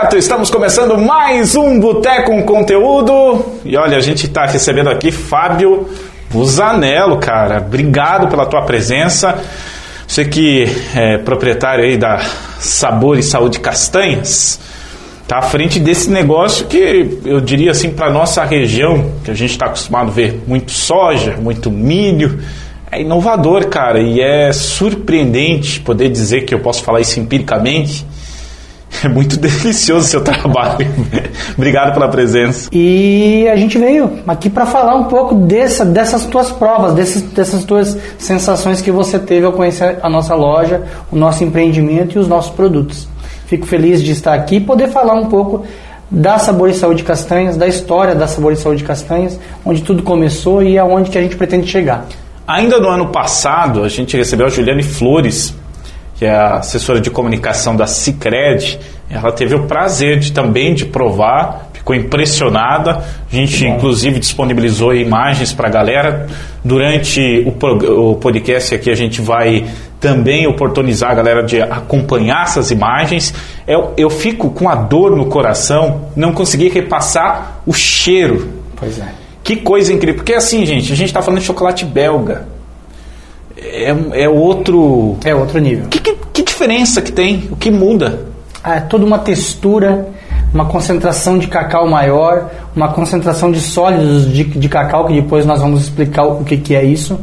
certo, estamos começando mais um Boteco com Conteúdo. E olha, a gente está recebendo aqui Fábio Busanello, cara. Obrigado pela tua presença. Você que é proprietário aí da Sabor e Saúde Castanhas, tá à frente desse negócio que eu diria assim para nossa região, que a gente está acostumado a ver muito soja, muito milho, é inovador, cara, e é surpreendente poder dizer que eu posso falar isso empiricamente é muito delicioso o seu trabalho. Obrigado pela presença. E a gente veio aqui para falar um pouco dessa, dessas tuas provas, desses, dessas tuas sensações que você teve ao conhecer a nossa loja, o nosso empreendimento e os nossos produtos. Fico feliz de estar aqui e poder falar um pouco da Sabor e Saúde Castanhas, da história da Sabor e Saúde Castanhas, onde tudo começou e aonde que a gente pretende chegar. Ainda no ano passado, a gente recebeu a Juliane Flores, que é a assessora de comunicação da Cicred, ela teve o prazer de também de provar, ficou impressionada. A gente inclusive disponibilizou imagens para a galera. Durante o, o podcast aqui a gente vai também oportunizar a galera de acompanhar essas imagens. Eu, eu fico com a dor no coração, não consegui repassar o cheiro. Pois é. Que coisa incrível. Porque assim, gente, a gente está falando de chocolate belga é, é outro. É outro nível. Que, que, que diferença que tem? O que muda? É toda uma textura, uma concentração de cacau maior, uma concentração de sólidos de, de cacau, que depois nós vamos explicar o que, que é isso.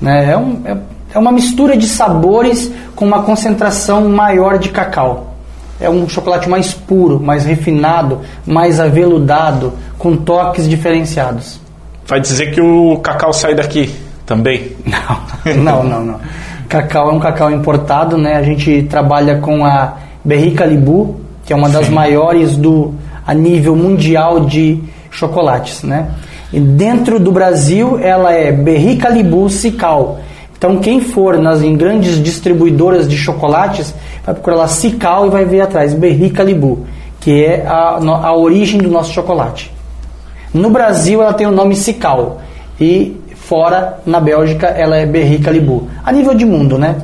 Né? É, um, é, é uma mistura de sabores com uma concentração maior de cacau. É um chocolate mais puro, mais refinado, mais aveludado, com toques diferenciados. Vai dizer que o cacau sai daqui também? Não, não, não, não. Cacau é um cacau importado, né? A gente trabalha com a Berry Calibu, que é uma das Sim. maiores do a nível mundial de chocolates, né? E dentro do Brasil, ela é Berry Calibu Cical. Então, quem for nas em grandes distribuidoras de chocolates, vai procurar lá Cical e vai ver atrás Berry Calibu, que é a, a origem do nosso chocolate. No Brasil, ela tem o nome Cical. E Fora, na Bélgica, ela é Berry Calibu. A nível de mundo, né?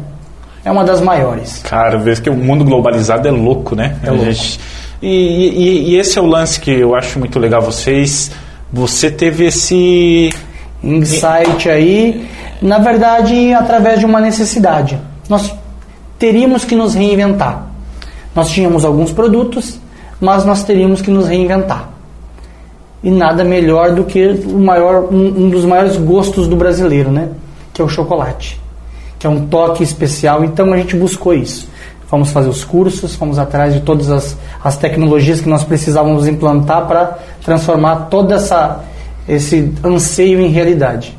É uma das maiores. Cara, vê que o mundo globalizado é louco, né? É louco. Gente... E, e, e, esse é o lance que eu acho muito legal. Vocês, você teve esse insight aí, na verdade, através de uma necessidade. Nós teríamos que nos reinventar. Nós tínhamos alguns produtos, mas nós teríamos que nos reinventar e nada melhor do que o maior, um, um, dos maiores gostos do brasileiro, né? Que é o chocolate, que é um toque especial. Então a gente buscou isso. Fomos fazer os cursos, fomos atrás de todas as, as tecnologias que nós precisávamos implantar para transformar todo essa, esse anseio em realidade.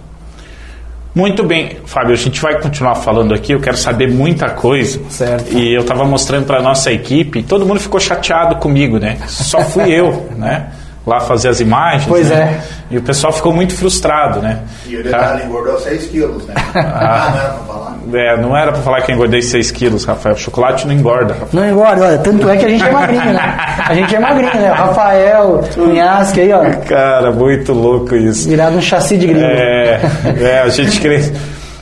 Muito bem, Fábio, a gente vai continuar falando aqui, eu quero saber muita coisa. Certo. E eu estava mostrando para nossa equipe, todo mundo ficou chateado comigo, né? Só fui eu, né? Lá fazer as imagens. Pois né? é. E o pessoal ficou muito frustrado, né? E o detalhe, engordou 6 quilos, né? Ah, não era pra falar. É, não era pra falar que eu engordei 6 quilos, Rafael. Chocolate não engorda, Rafael. Não engorda, olha, tanto é que a gente é magrinho, né? A gente é magrinho, né? O Rafael, o Minhasque aí, ó. Cara, muito louco isso. Virado um chassi de gringo. É, é a gente cresce.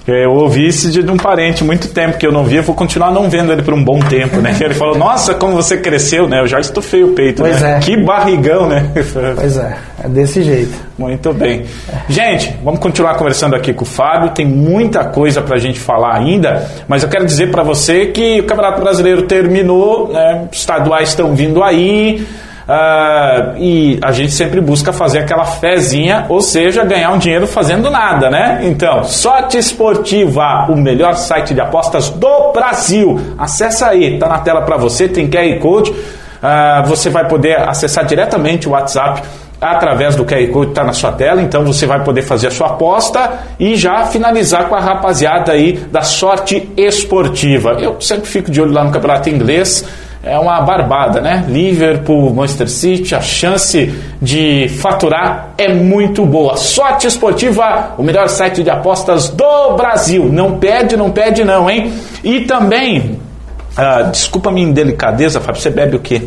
Eu ouvi isso de um parente muito tempo que eu não via, vou continuar não vendo ele por um bom tempo, né? Ele falou, nossa, como você cresceu, né? Eu já estufei o peito, pois né? É. Que barrigão, né? Pois é, é desse jeito. Muito bem. Gente, vamos continuar conversando aqui com o Fábio, tem muita coisa pra gente falar ainda, mas eu quero dizer para você que o Campeonato Brasileiro terminou, né? Estaduais estão vindo aí, Uh, e a gente sempre busca fazer aquela fezinha, ou seja, ganhar um dinheiro fazendo nada, né? Então, Sorte Esportiva, o melhor site de apostas do Brasil. Acesse aí, tá na tela para você, tem QR Code. Uh, você vai poder acessar diretamente o WhatsApp através do QR Code está na sua tela, então você vai poder fazer a sua aposta e já finalizar com a rapaziada aí da sorte esportiva. Eu sempre fico de olho lá no campeonato inglês é uma barbada, né? Liverpool, Manchester City, a chance de faturar é muito boa. Sorte Esportiva, o melhor site de apostas do Brasil. Não pede, não pede não, hein? E também, ah, desculpa a minha indelicadeza, Fábio, você bebe o quê?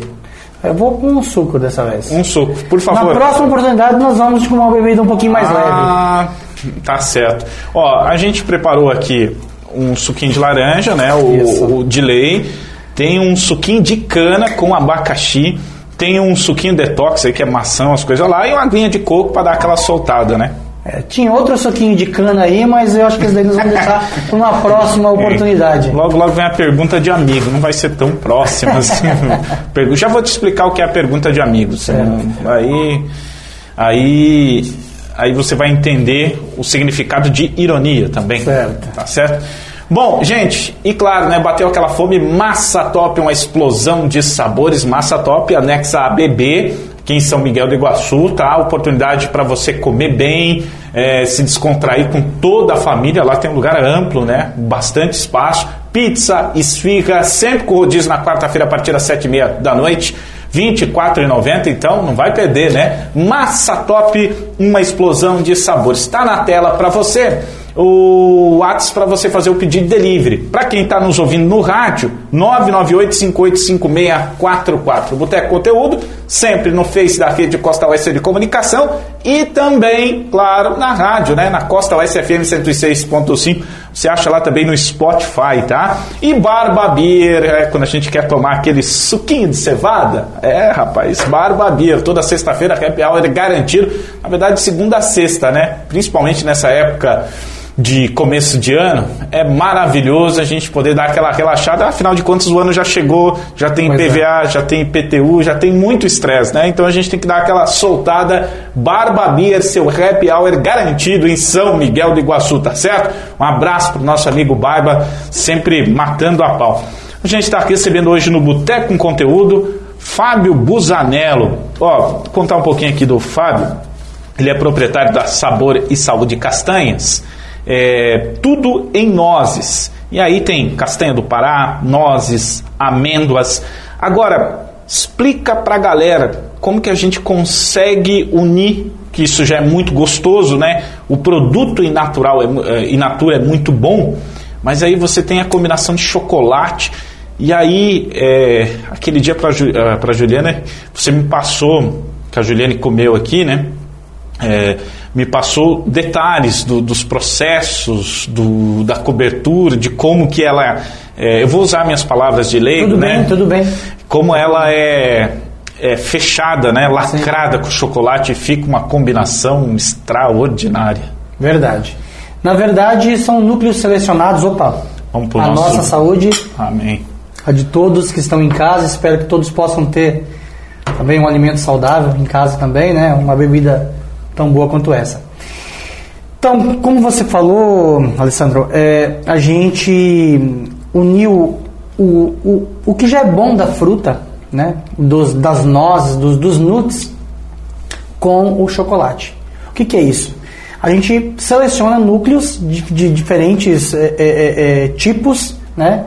Eu vou com um suco dessa vez. Um suco, por favor. Na próxima oportunidade nós vamos com uma bebida um pouquinho mais ah, leve. Tá certo. Ó, a gente preparou aqui um suquinho de laranja, né? O, o de lei tem um suquinho de cana com abacaxi. tem um suquinho detox aí que é maçã, as coisas lá, e uma aguinha de coco para dar aquela soltada, né? É, tinha outro suquinho de cana aí, mas eu acho que isso daí nós vamos deixar para uma próxima oportunidade. Logo, logo vem a pergunta de amigo, não vai ser tão próxima assim. Já vou te explicar o que é a pergunta de amigos. Aí, aí, aí você vai entender o significado de ironia também. Certo. Tá certo? Bom, gente, e claro, né, bateu aquela fome, Massa Top, uma explosão de sabores, Massa Top, anexa a BB, aqui em São Miguel do Iguaçu, tá? Oportunidade para você comer bem, é, se descontrair com toda a família, lá tem um lugar amplo, né? Bastante espaço, pizza, esfirra, sempre com rodízio na quarta-feira a partir das sete e meia da noite. R$ 24,90, então não vai perder, né? Massa Top, uma explosão de sabores. Está na tela para você o WhatsApp para você fazer o pedido de delivery. Para quem está nos ouvindo no rádio, 998-585644. Boteco Conteúdo, sempre no Face da rede Costa Oeste de Comunicação e também, claro, na rádio, né? Na Costa Oeste FM 106.5. Você acha lá também no Spotify, tá? E Barba Beer, é, quando a gente quer tomar aquele suquinho de cevada. É, rapaz, Barba Beer, toda sexta-feira, happy hour é garantido. Na verdade, segunda a sexta, né? Principalmente nessa época de começo de ano, é maravilhoso a gente poder dar aquela relaxada. Afinal de contas, o ano já chegou, já tem Pois é. PVA, já tem IPTU, já tem muito estresse, né? Então a gente tem que dar aquela soltada. Barba Beer, seu happy hour garantido em São Miguel do Iguaçu, tá certo? Um abraço pro nosso amigo Barba, sempre matando a pau. A gente está aqui recebendo hoje no Boteco com Conteúdo Fábio Busanello. Ó, vou contar um pouquinho aqui do Fábio. Ele é proprietário da Sabor e Saúde Castanhas. É, tudo em nozes. E aí tem castanha do Pará, nozes, amêndoas. Agora, explica pra galera como que a gente consegue unir, que isso já é muito gostoso, né? O produto in natural é, é, in natura é muito bom, mas aí você tem a combinação de chocolate. E aí, é, aquele dia para a Juliana, você me passou, que a Juliane comeu aqui, né? É, me passou detalhes do- dos processos, do- da cobertura, de como que ela. é, eu vou usar minhas palavras de leigo, Tudo né? bem, tudo bem. Como ela é, é fechada, né? Lacrada com chocolate e fica uma combinação extraordinária. Verdade. Na verdade, são núcleos selecionados. Opa, Vamos pro a nosso- nossa saúde, Amém. a de todos que estão em casa. Espero que todos possam ter também um alimento saudável em casa também, né? Uma bebida tão boa quanto essa. Então, como você falou, Alessandro, é, a gente uniu o, o, o que já é bom da fruta, né? Dos, das nozes, dos, dos nuts, com o chocolate. O que, que é isso? A gente seleciona núcleos de, de diferentes é, é, é, é, tipos, né?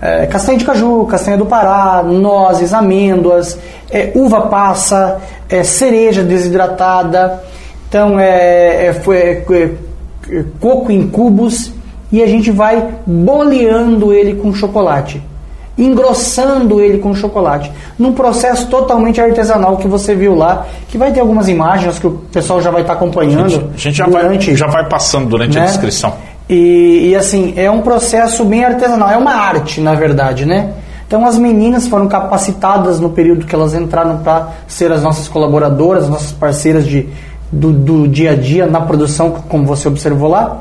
É, castanha de caju, castanha do Pará, nozes, amêndoas, é, uva passa, é, cereja desidratada, então é, é, é, é, é, coco em cubos e a gente vai boleando ele com chocolate engrossando ele com chocolate, num processo totalmente artesanal que você viu lá, que vai ter algumas imagens que o pessoal já vai estar acompanhando. A gente já, vai, durante, já vai passando durante a né? descrição. E, e, assim, é um processo bem artesanal, é uma arte, na verdade, né? Então as meninas foram capacitadas no período que elas entraram para ser as nossas colaboradoras, as nossas parceiras de, do, do dia a dia na produção, como você observou lá.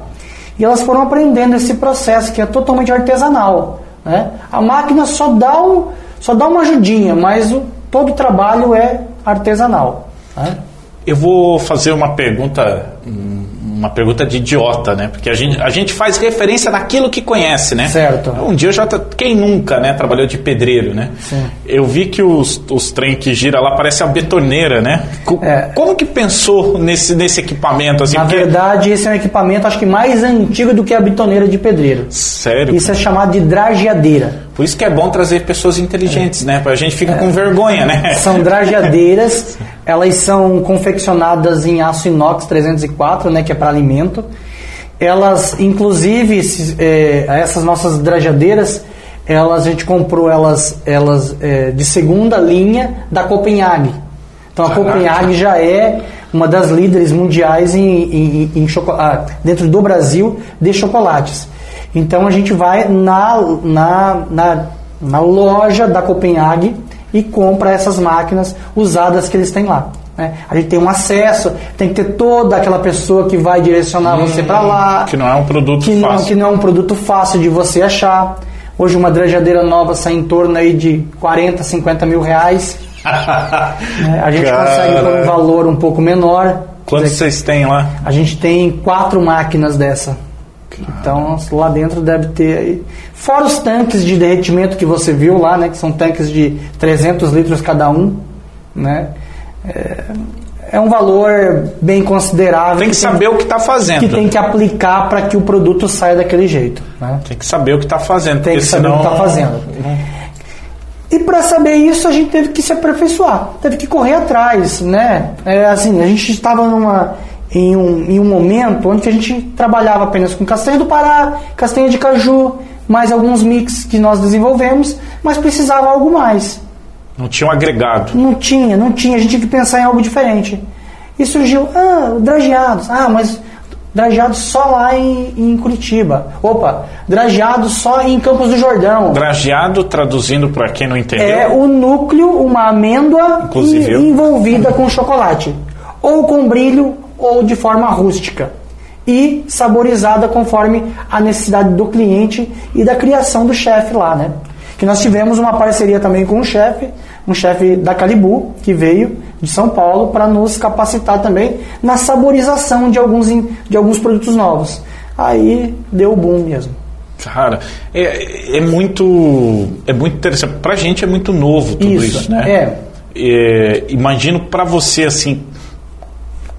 E elas foram aprendendo esse processo que é totalmente artesanal. Né? A máquina só dá, um, só dá uma ajudinha, mas o, todo o trabalho é artesanal. Né? Eu vou fazer uma pergunta, hum, uma pergunta de idiota, né? Porque a gente, a gente faz referência naquilo que conhece, né? Certo. Um dia eu já. Quem nunca, né? Trabalhou de pedreiro, né? Sim. Eu vi que os, os trem que gira lá parece a betoneira, né? Co- É. Como que pensou nesse, nesse equipamento? Assim, Na Porque- verdade, esse é um equipamento acho que mais antigo do que a bitoneira de pedreiro. Sério? Isso é chamado de drageadeira. Por isso que é bom trazer pessoas inteligentes, né? A gente fica É. com vergonha, né? São drageadeiras, elas são confeccionadas em aço inox 304, né, que é para alimento. Elas, inclusive, é, essas nossas drageadeiras, elas a gente comprou elas, elas é, de segunda linha da Copenhague. Então a Caraca. Copenhague já é uma das líderes mundiais em, em, em choco- ah, dentro do Brasil de chocolates. Então a gente vai na, na, na, na loja da Copenhague e compra essas máquinas usadas que eles têm lá. Né? A gente tem um acesso, tem que ter toda aquela pessoa que vai direcionar você para lá. Que não é um produto que fácil. Não, que não é um produto fácil de você achar. Hoje uma drajadeira nova sai em torno aí de 40, 50 mil reais. né? A gente Cara. consegue por um valor um pouco menor. Quantos vocês têm lá? A gente tem quatro máquinas dessa. Então lá dentro deve ter aí. Fora os tanques de derretimento que você viu lá, né? Que são tanques de 300 litros cada um, né? É, é um valor bem considerável. Tem que saber o que está fazendo. que tem que aplicar para que o produto saia daquele jeito. Né? Tem que saber o que está fazendo. Tem que saber senão... o que está fazendo. E para saber isso a gente teve que se aperfeiçoar, teve que correr atrás, né? É, assim, a gente estava numa em um, em um momento onde a gente trabalhava apenas com castanha do Pará, castanha de caju, mais alguns mix que nós desenvolvemos, mas precisava algo mais. Não tinha um agregado. Não tinha, não tinha, a gente tinha que pensar em algo diferente. E surgiu, ah, drageados. Ah, mas drageados só lá em, em Curitiba. Opa, drageados só em Campos do Jordão. Drageado, traduzindo para quem não entendeu. É o núcleo, uma amêndoa Inclusive envolvida com chocolate. Ou com brilho, ou de forma rústica. E saborizada conforme a necessidade do cliente e da criação do chefe lá, né? Que nós tivemos uma parceria também com um chefe, um chefe da Calibu, que veio de São Paulo para nos capacitar também na saborização de alguns, de alguns produtos novos. Aí deu boom mesmo. Cara, é, é muito é muito interessante. Pra gente é muito novo tudo isso, Isso, né? é. É, imagino pra você assim,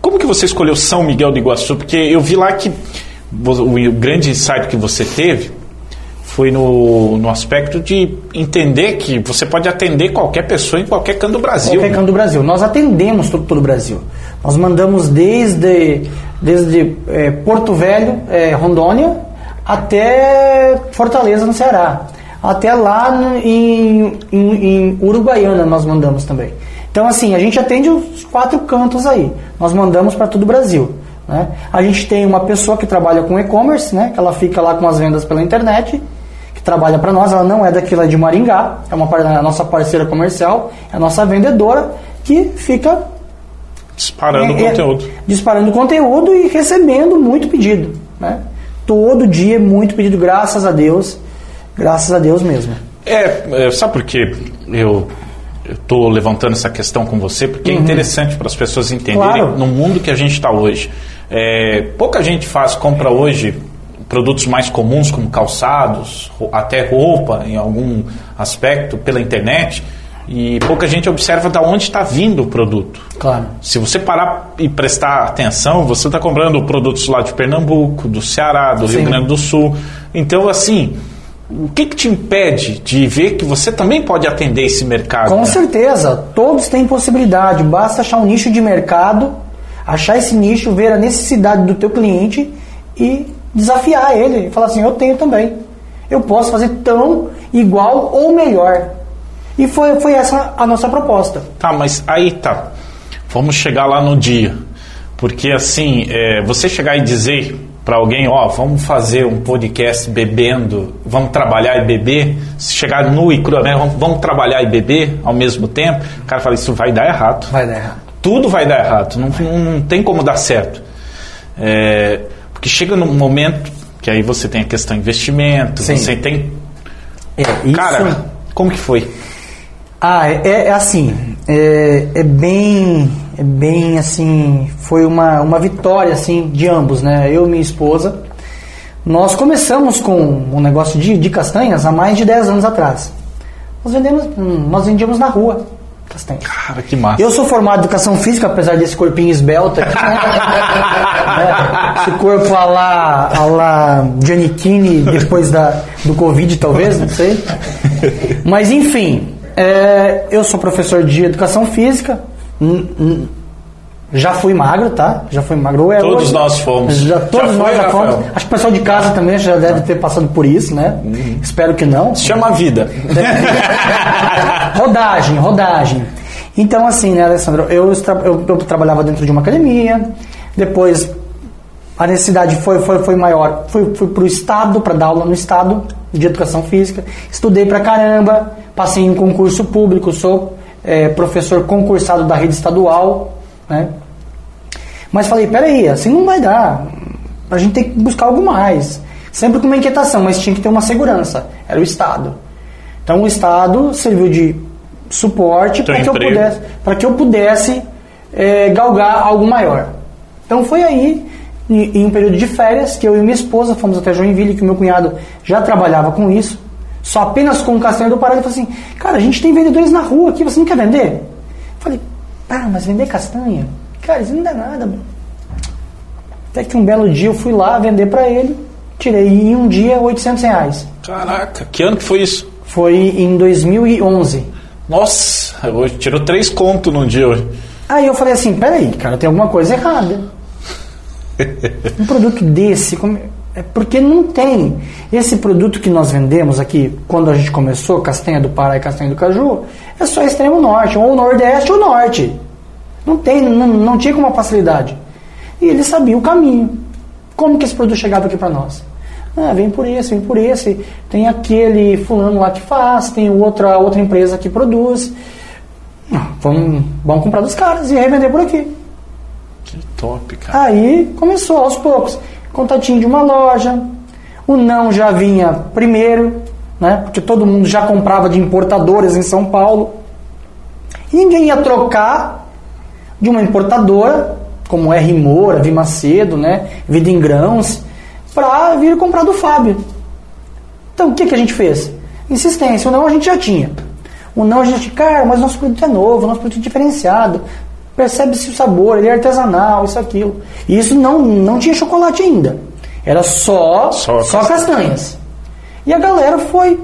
como que você escolheu São Miguel do Iguaçu? Porque eu vi lá que o, grande insight que você teve foi no, no aspecto de entender que você pode atender qualquer pessoa em qualquer canto do Brasil. Qualquer canto do Brasil. Nós atendemos todo, todo o Brasil. Nós mandamos desde, desde eh, Porto Velho, eh, Rondônia, até Fortaleza, no Ceará. Até lá no- em, em, em Uruguaiana nós mandamos também. Então, assim, a gente atende os quatro cantos aí. Nós mandamos para todo o Brasil. Né? A gente tem uma pessoa que trabalha com e-commerce, né? que ela fica lá com as vendas pela internet que trabalha para nós, ela não é daqui lá de Maringá, é uma par- a nossa parceira comercial, é a nossa vendedora que fica Disparando é, é, conteúdo. disparando conteúdo e recebendo muito pedido, né? Todo dia é muito pedido, graças a Deus, graças a Deus mesmo. É, é, sabe por que eu estou levantando essa questão com você? Porque é interessante para as pessoas entenderem Uhum. Claro. no mundo que a gente está hoje. É, pouca gente faz, compra hoje produtos mais comuns como calçados, até roupa em algum aspecto pela internet e pouca gente observa de onde está vindo o produto. Claro. Se você parar e prestar atenção, você está comprando produtos lá de Pernambuco, do Ceará, do Rio Sim. Grande do Sul. Então, assim, o que, que te impede de ver que você também pode atender esse mercado? Com né? certeza, todos têm possibilidade, basta achar um nicho de mercado, achar esse nicho, ver a necessidade do teu cliente e desafiar ele, falar assim, eu tenho também. Eu posso fazer tão igual ou melhor. E foi, foi essa a nossa proposta. Tá, mas aí tá. Vamos chegar lá no dia. Porque assim, é, você chegar e dizer para alguém, ó, vamos fazer um podcast bebendo, vamos trabalhar e beber, se chegar nu e cru, né, vamos, vamos trabalhar e beber ao mesmo tempo, o cara fala, isso vai dar errado. Vai dar errado. tudo vai dar errado, não, não, tem como dar certo. É, porque chega num momento que aí você tem a questão de investimento, Sim. você tem. É, isso... Cara, como que foi? Ah, é, é assim, é, é bem, é bem assim, foi uma, uma vitória assim de ambos, né? Eu e minha esposa. Nós começamos com um negócio de, de castanhas há mais de 10 anos atrás. Nós vendemos, hum, nós vendíamos na rua castanhas. Cara, que massa. Eu sou formado em educação física, apesar desse corpinho esbelto aqui. né? Esse corpo a lá, a lá Giannichini depois da, do Covid, talvez, não sei. Mas enfim, é, eu sou professor de educação física. Já fui magro, tá? Já fui magro. É, Todos hoje- nós fomos. Já, todos Já nós foi, já fomos. Rafael? Acho que o pessoal de casa também já deve ter passado por isso, né? Espero que não. Se chama vida. rodagem, rodagem. Então, assim, né, Alessandro, eu, eu- eu trabalhava dentro de uma academia, depois a necessidade foi, foi, foi maior. Fui, fui para o Estado, para dar aula no Estado de Educação Física. Estudei pra caramba, passei em concurso público, sou é, professor concursado da rede estadual. Né? Mas falei, peraí, assim não vai dar. A gente tem que buscar algo mais. Sempre com uma inquietação, mas tinha que ter uma segurança. Era o Estado. Então o Estado serviu de suporte para que, eu pudesse, que eu pudesse é, galgar algo maior. Então foi aí, em, em, um período de férias, que eu e minha esposa fomos até Joinville, que o meu cunhado já trabalhava com isso, só apenas com o castanho do Pará. Ele falou assim: Cara, a gente tem vendedores na rua aqui, você não quer vender? Eu falei: Ah, mas vender castanha? Cara, isso não dá nada, mano. Até que um belo dia eu fui lá vender para ele, tirei em um dia 800 reais. Caraca, que ano que foi isso? Foi em 2011. Nossa, hoje tirou três contos num dia hoje. Aí eu falei assim, peraí, cara, tem alguma coisa errada. um produto desse, como... é porque não tem. Esse produto que nós vendemos aqui, quando a gente começou, castanha do Pará e castanha do Caju, é só extremo norte, ou nordeste ou norte. Não tem, não, não tinha com uma facilidade. E ele sabia o caminho. Como que esse produto chegava aqui para nós? Ah, vem por esse, vem por esse. Tem aquele fulano lá que faz, tem outra, outra empresa que produz. Ah, vamos, vamos comprar dos caras e revender por aqui. Que top, cara. Aí começou aos poucos. Contatinho de uma loja. O não já vinha primeiro, né? Porque todo mundo já comprava de importadoras em São Paulo. E ninguém ia trocar de uma importadora, como R. Moura, Vimacedo, né, Vida em Grãos, para vir comprar do Fábio. Então o que, que a gente fez? Insistência, o não a gente já tinha. O não a gente, cara, mas nosso produto é novo, nosso produto é diferenciado, percebe-se o sabor, ele é artesanal, isso, aquilo. E isso não, não tinha chocolate ainda. Era só, só, só castanhas. E a galera foi,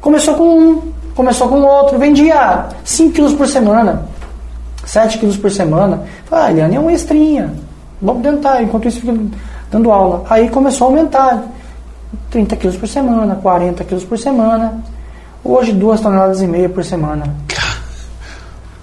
começou com um, começou com outro, vendia 5 quilos por semana. 7 quilos por semana. Falei, ah, Eliane, é uma extrinha. Vamos tentar, enquanto isso fica dando aula. Aí começou a aumentar. 30 quilos por semana, 40 quilos por semana. Hoje, duas toneladas e meia por semana.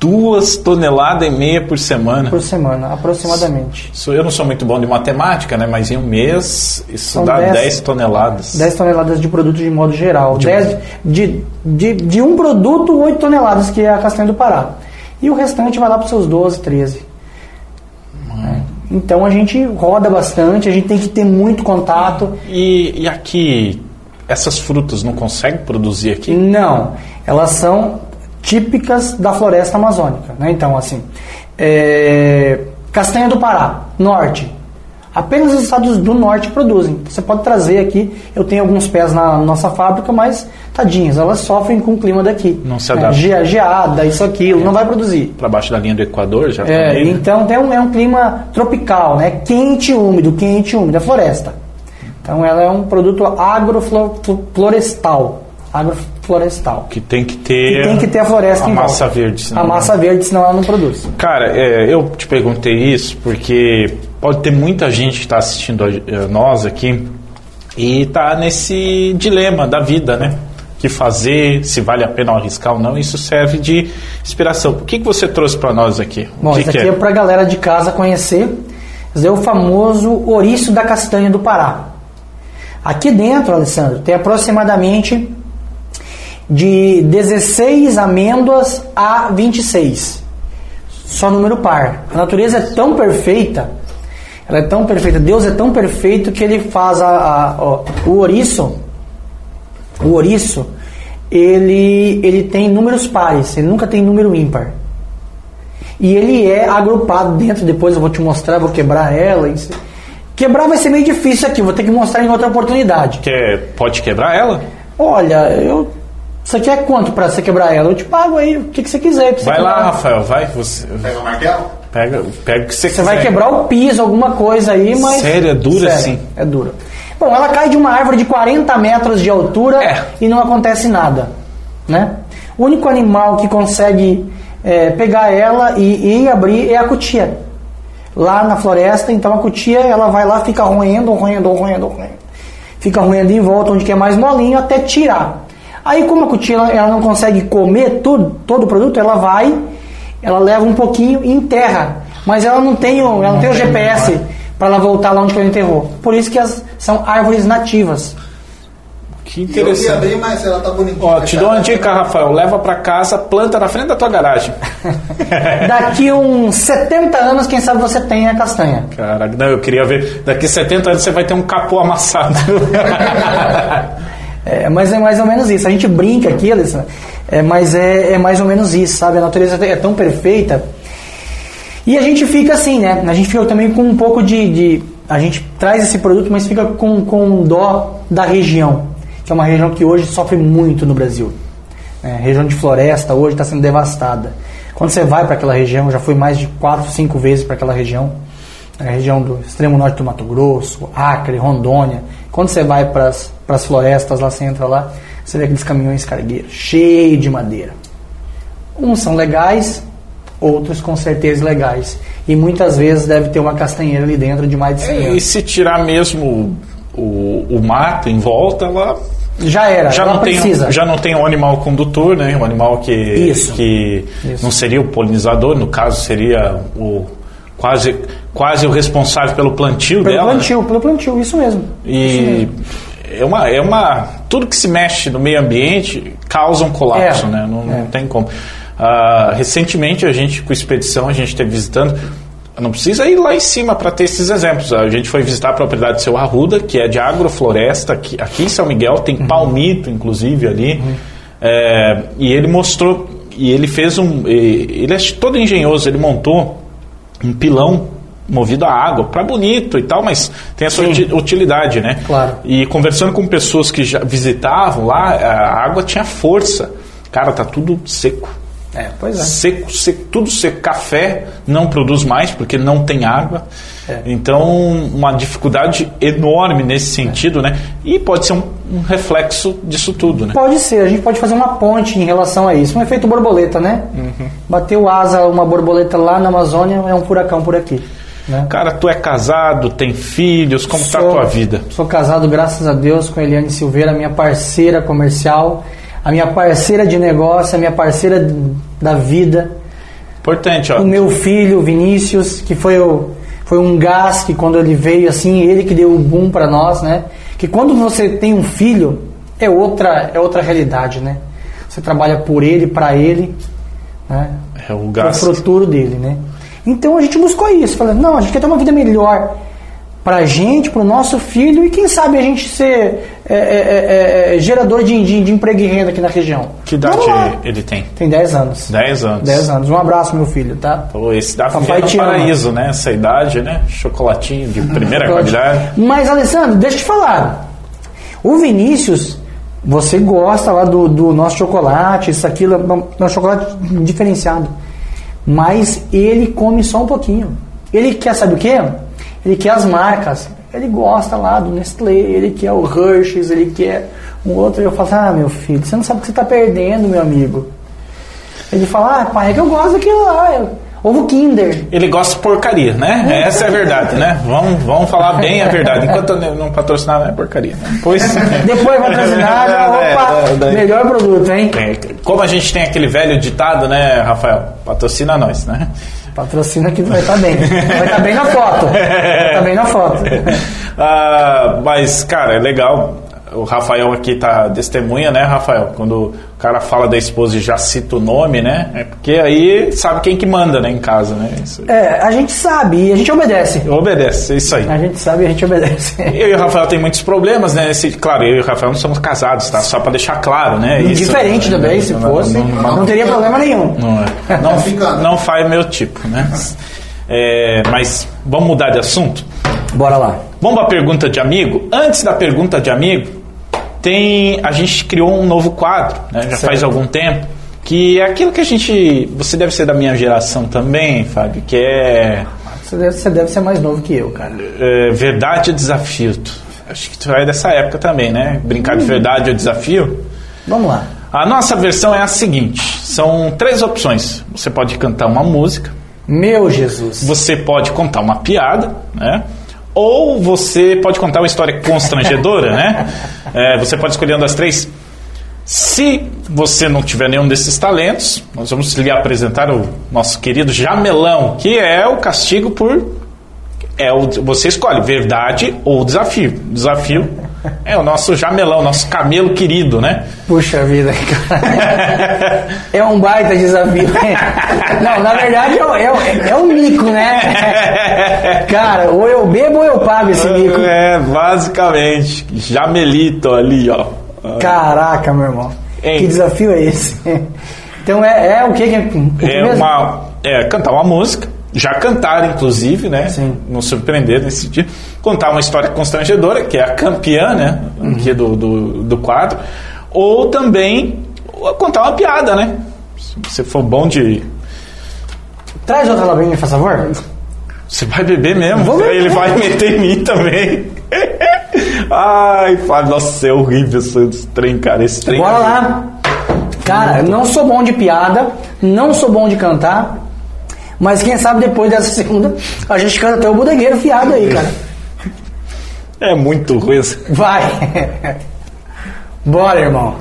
Duas toneladas e meia por semana? Por semana, aproximadamente. Eu não sou muito bom de matemática, né? Mas em um mês isso São dá 10, 10 toneladas. 10 toneladas de produto de modo geral. De, 10, de, de, de um produto, 8 toneladas, que é a castanha do Pará. E o restante vai lá para os seus 12, 13. É. Então a gente roda bastante, a gente tem que ter muito contato. E, e aqui, essas frutas não conseguem produzir aqui? Não, elas são típicas da floresta amazônica. Né? Então, assim, é, castanha do Pará, norte. Apenas os estados do norte produzem. Você pode trazer aqui, eu tenho alguns pés na nossa fábrica, mas tadinhas, elas sofrem com o clima daqui. Não se adapta. É, geada, isso, aquilo, é. não vai produzir. Para baixo da linha do Equador já é, também, né? Então tem um, é um clima tropical, né? quente úmido, quente úmido, é floresta. Então ela é um produto agroflorestal. Agroflorestal. Que tem que ter. Que tem que ter a floresta a em massa volta. verde. Senão a massa verde, senão ela não produz. Cara, é, eu te perguntei isso porque pode ter muita gente que está assistindo a, a nós aqui e está nesse dilema da vida, né? que fazer, se vale a pena arriscar ou não, isso serve de inspiração. O que, que você trouxe para nós aqui? Bom, que isso aqui é, é para a galera de casa conhecer. Isso é o famoso ouriço da castanha do Pará. Aqui dentro, Alessandro, tem aproximadamente de 16 amêndoas a 26. Só número par. A natureza é tão perfeita, ela é tão perfeita, Deus é tão perfeito que ele faz a, a, o ouriço o ouriço, ele, ele tem números pares, ele nunca tem número ímpar. E ele é agrupado dentro, depois eu vou te mostrar, vou quebrar ela. Isso. Quebrar vai ser meio difícil aqui, vou ter que mostrar em outra oportunidade. Quer, pode quebrar ela? Olha, eu. Você quer quanto para você quebrar ela? Eu te pago aí, o que, que você quiser. Vai lá, Rafael, vai. Você... Pega o martelo? Pega, pega o que você, você quiser. vai quebrar o piso, alguma coisa aí, mas. Sério, é dura Sério, assim? É dura. Bom, ela cai de uma árvore de 40 metros de altura é. e não acontece nada. Né? O único animal que consegue é, pegar ela e, e, abrir é a cutia. Lá na floresta, então a cutia ela vai lá, fica roendo, roendo, roendo, roendo. Fica roendo em volta onde é mais molinho até tirar. Aí como a cutia ela, não consegue comer tudo, todo o produto, ela vai, ela leva um pouquinho e enterra. Mas ela não tem o, ela não tem o GPS para ela voltar lá onde ela enterrou. Por isso que as, são árvores nativas. Que E eu queria interessante. abrir, mas ela tá bonitinha. Ó, te dou uma dica, Rafael. Leva pra casa, planta na frente da tua garagem. Daqui uns 70 anos, quem sabe você tem a castanha. Caraca, não, eu queria ver. Daqui 70 anos você vai ter um capô amassado. É, mas é mais ou menos isso. A gente brinca aqui, Alessandra, é, mas é, é mais ou menos isso, sabe? A natureza é tão perfeita. E a gente fica assim, né? A gente fica também com um pouco de. de- a gente traz esse produto, mas fica com, com dó da região, que é uma região que hoje sofre muito no Brasil. É, região de floresta hoje está sendo devastada. Quando você vai para aquela região, já fui mais de 4, 5 vezes para aquela região, a região do extremo norte do Mato Grosso, Acre, Rondônia. Quando você vai para as florestas, lá você entra lá, você vê aqueles caminhões cargueiros, cheios de madeira. Uns são legais, outros com certeza legais. E muitas vezes deve ter uma castanheira ali dentro de mais de 100 e anos. se tirar mesmo o, o mato em volta, ela Já era, já não, tem, precisa. já não tem um animal condutor, né? Um animal que, Isso. que Isso. não seria o polinizador, no caso seria o quase, quase o responsável pelo plantio Pelo dela. né? plantio, pelo plantio, isso mesmo. Isso E mesmo. É uma, é uma. Tudo que se mexe no meio ambiente causa um colapso, É, né? Não, não é. tem como. Ah, recentemente, a gente, com expedição, a gente esteve visitando. Não precisa ir lá em cima para ter esses exemplos. A gente foi visitar a propriedade do seu Arruda, que é de agrofloresta. Aqui, aqui em São Miguel tem Uhum. palmito, inclusive, ali. É, e ele mostrou. E ele fez um. Ele é todo engenhoso, ele montou um pilão movido a água, para bonito e tal, mas tem a sua Sim. uti- utilidade, né? Claro. E conversando com pessoas que já visitavam lá, a água tinha força. Cara, tá tudo seco. É, pois é. Seco, seco, tudo seco. Café não produz mais porque não tem água. É. Então, uma dificuldade enorme nesse sentido, né? E pode ser um, um reflexo disso tudo, né? Pode ser, a gente pode fazer uma ponte em relação a isso. Um efeito borboleta, né? Uhum. Bateu asa uma borboleta lá na Amazônia, é um furacão por aqui. Né? Cara, tu é casado, tem filhos, como tá a tua vida? Sou casado, graças a Deus, com a Eliane Silveira, minha parceira comercial, a minha parceira de negócio, a minha parceira da vida. Importante, ó. O meu filho, Vinícius, que foi, o, foi um gás que quando ele veio assim, ele que deu o boom para nós, né? Que quando você tem um filho, é outra, é outra realidade, né? Você trabalha por ele, para ele, né? É o Para o gasto. futuro dele, né? Então a gente buscou isso, falando, não, a gente quer ter uma vida melhor pra gente, pro nosso filho e quem sabe a gente ser é, é, é, é, gerador de, de, de emprego e renda aqui na região. Que idade ele tem? Tem 10 anos. 10 anos. 10 anos. Um abraço, meu filho, tá? Pô, esse dá Papai vivendo te no ama. paraíso, né? Essa idade, né? Chocolatinho de primeira qualidade. Mas, Alessandro, deixa eu te falar. O Vinícius, você gosta lá do, do nosso chocolate, isso, aquilo, é um chocolate diferenciado. Mas ele come só um pouquinho. Ele quer, sabe o quê? Ele quer as marcas. Ele gosta lá do Nestlé, ele quer o Hershey's, ele quer um outro. Eu falo, ah, meu filho, você não sabe o que você está perdendo, meu amigo. Ele fala, ah, pai, é que eu gosto daquilo lá. eu- Ovo Kinder. Ele gosta de porcaria, né? Essa é a verdade, né? Vamos, vamos falar bem a verdade. Enquanto eu não patrocinar, não é porcaria. Né? Pois, Depois patrocinado, É, opa, é, daí- melhor produto, hein? É, Como a gente tem aquele velho ditado, né, Rafael? Patrocina nós, né? Patrocina que vai estar bem. Vai estar bem na foto. Vai estar bem na foto. Ah, mas, cara, é legal. O Rafael aqui tá testemunha, né, Rafael? Quando o cara fala da esposa e já cita o nome, né? É porque aí sabe quem que manda, né, em casa, né? Isso. É, a gente sabe e a gente obedece. Obedece, é isso aí. A gente sabe e a gente obedece. Eu e o Rafael tem muitos problemas, né? Esse, claro, eu e o Rafael não somos casados, tá? Só pra deixar claro, né? Isso, Diferente né? também, se fosse, não teria problema nenhum. Não, é. não, ficando. não faz meu tipo, né? É, mas vamos mudar de assunto? Bora lá. Vamos para a pergunta de amigo? Antes da pergunta de amigo, tem a gente criou um novo quadro, né? já Certo. faz algum tempo, que é aquilo que a gente. Você deve ser da minha geração também, Fábio, que é, Você deve, você deve ser mais novo que eu, cara. é, verdade ou desafio. Acho que tu é dessa época também, né? Brincar de verdade ou desafio. Vamos lá. A nossa versão é a seguinte: são três opções. Você pode cantar uma música, Meu Jesus. você pode contar uma piada, né? Ou você pode contar uma história constrangedora, né? É, você pode escolher uma das três. Se você não tiver nenhum desses talentos, nós vamos lhe apresentar o nosso querido jamelão, que é o castigo por é o, você escolhe verdade ou desafio. Desafio é o nosso jamelão, nosso camelo querido, né? Puxa vida, cara. É um baita desafio. Não, na verdade é, o- é, é um mico, né? Cara, ou eu bebo ou eu pago esse mico. É, basicamente. Jamelito ali, ó. Caraca, meu irmão. Hein? Que desafio é esse? Então é, é o que? É mesmo? uma. É, cantar uma música. Já cantaram, inclusive, né? Sim. Nos surpreender nesse sentido. Contar uma história constrangedora, que é a campeã, né? Uhum. Aqui do, do, do quadro. Ou também contar uma piada, né? Se você for bom de. Traz outra mim, faz favor. Você vai beber mesmo? Vou beber. Ele vai meter em mim também. Ai, Fábio, nossa, é horrível esse trem, cara. Esse trem. Bora lá. Cara, não sou bom de piada, não sou bom de cantar, mas quem sabe depois dessa segunda a gente canta até o bodegueiro fiado aí, cara. É muito ruim. esse- Vai. Bora, irmão.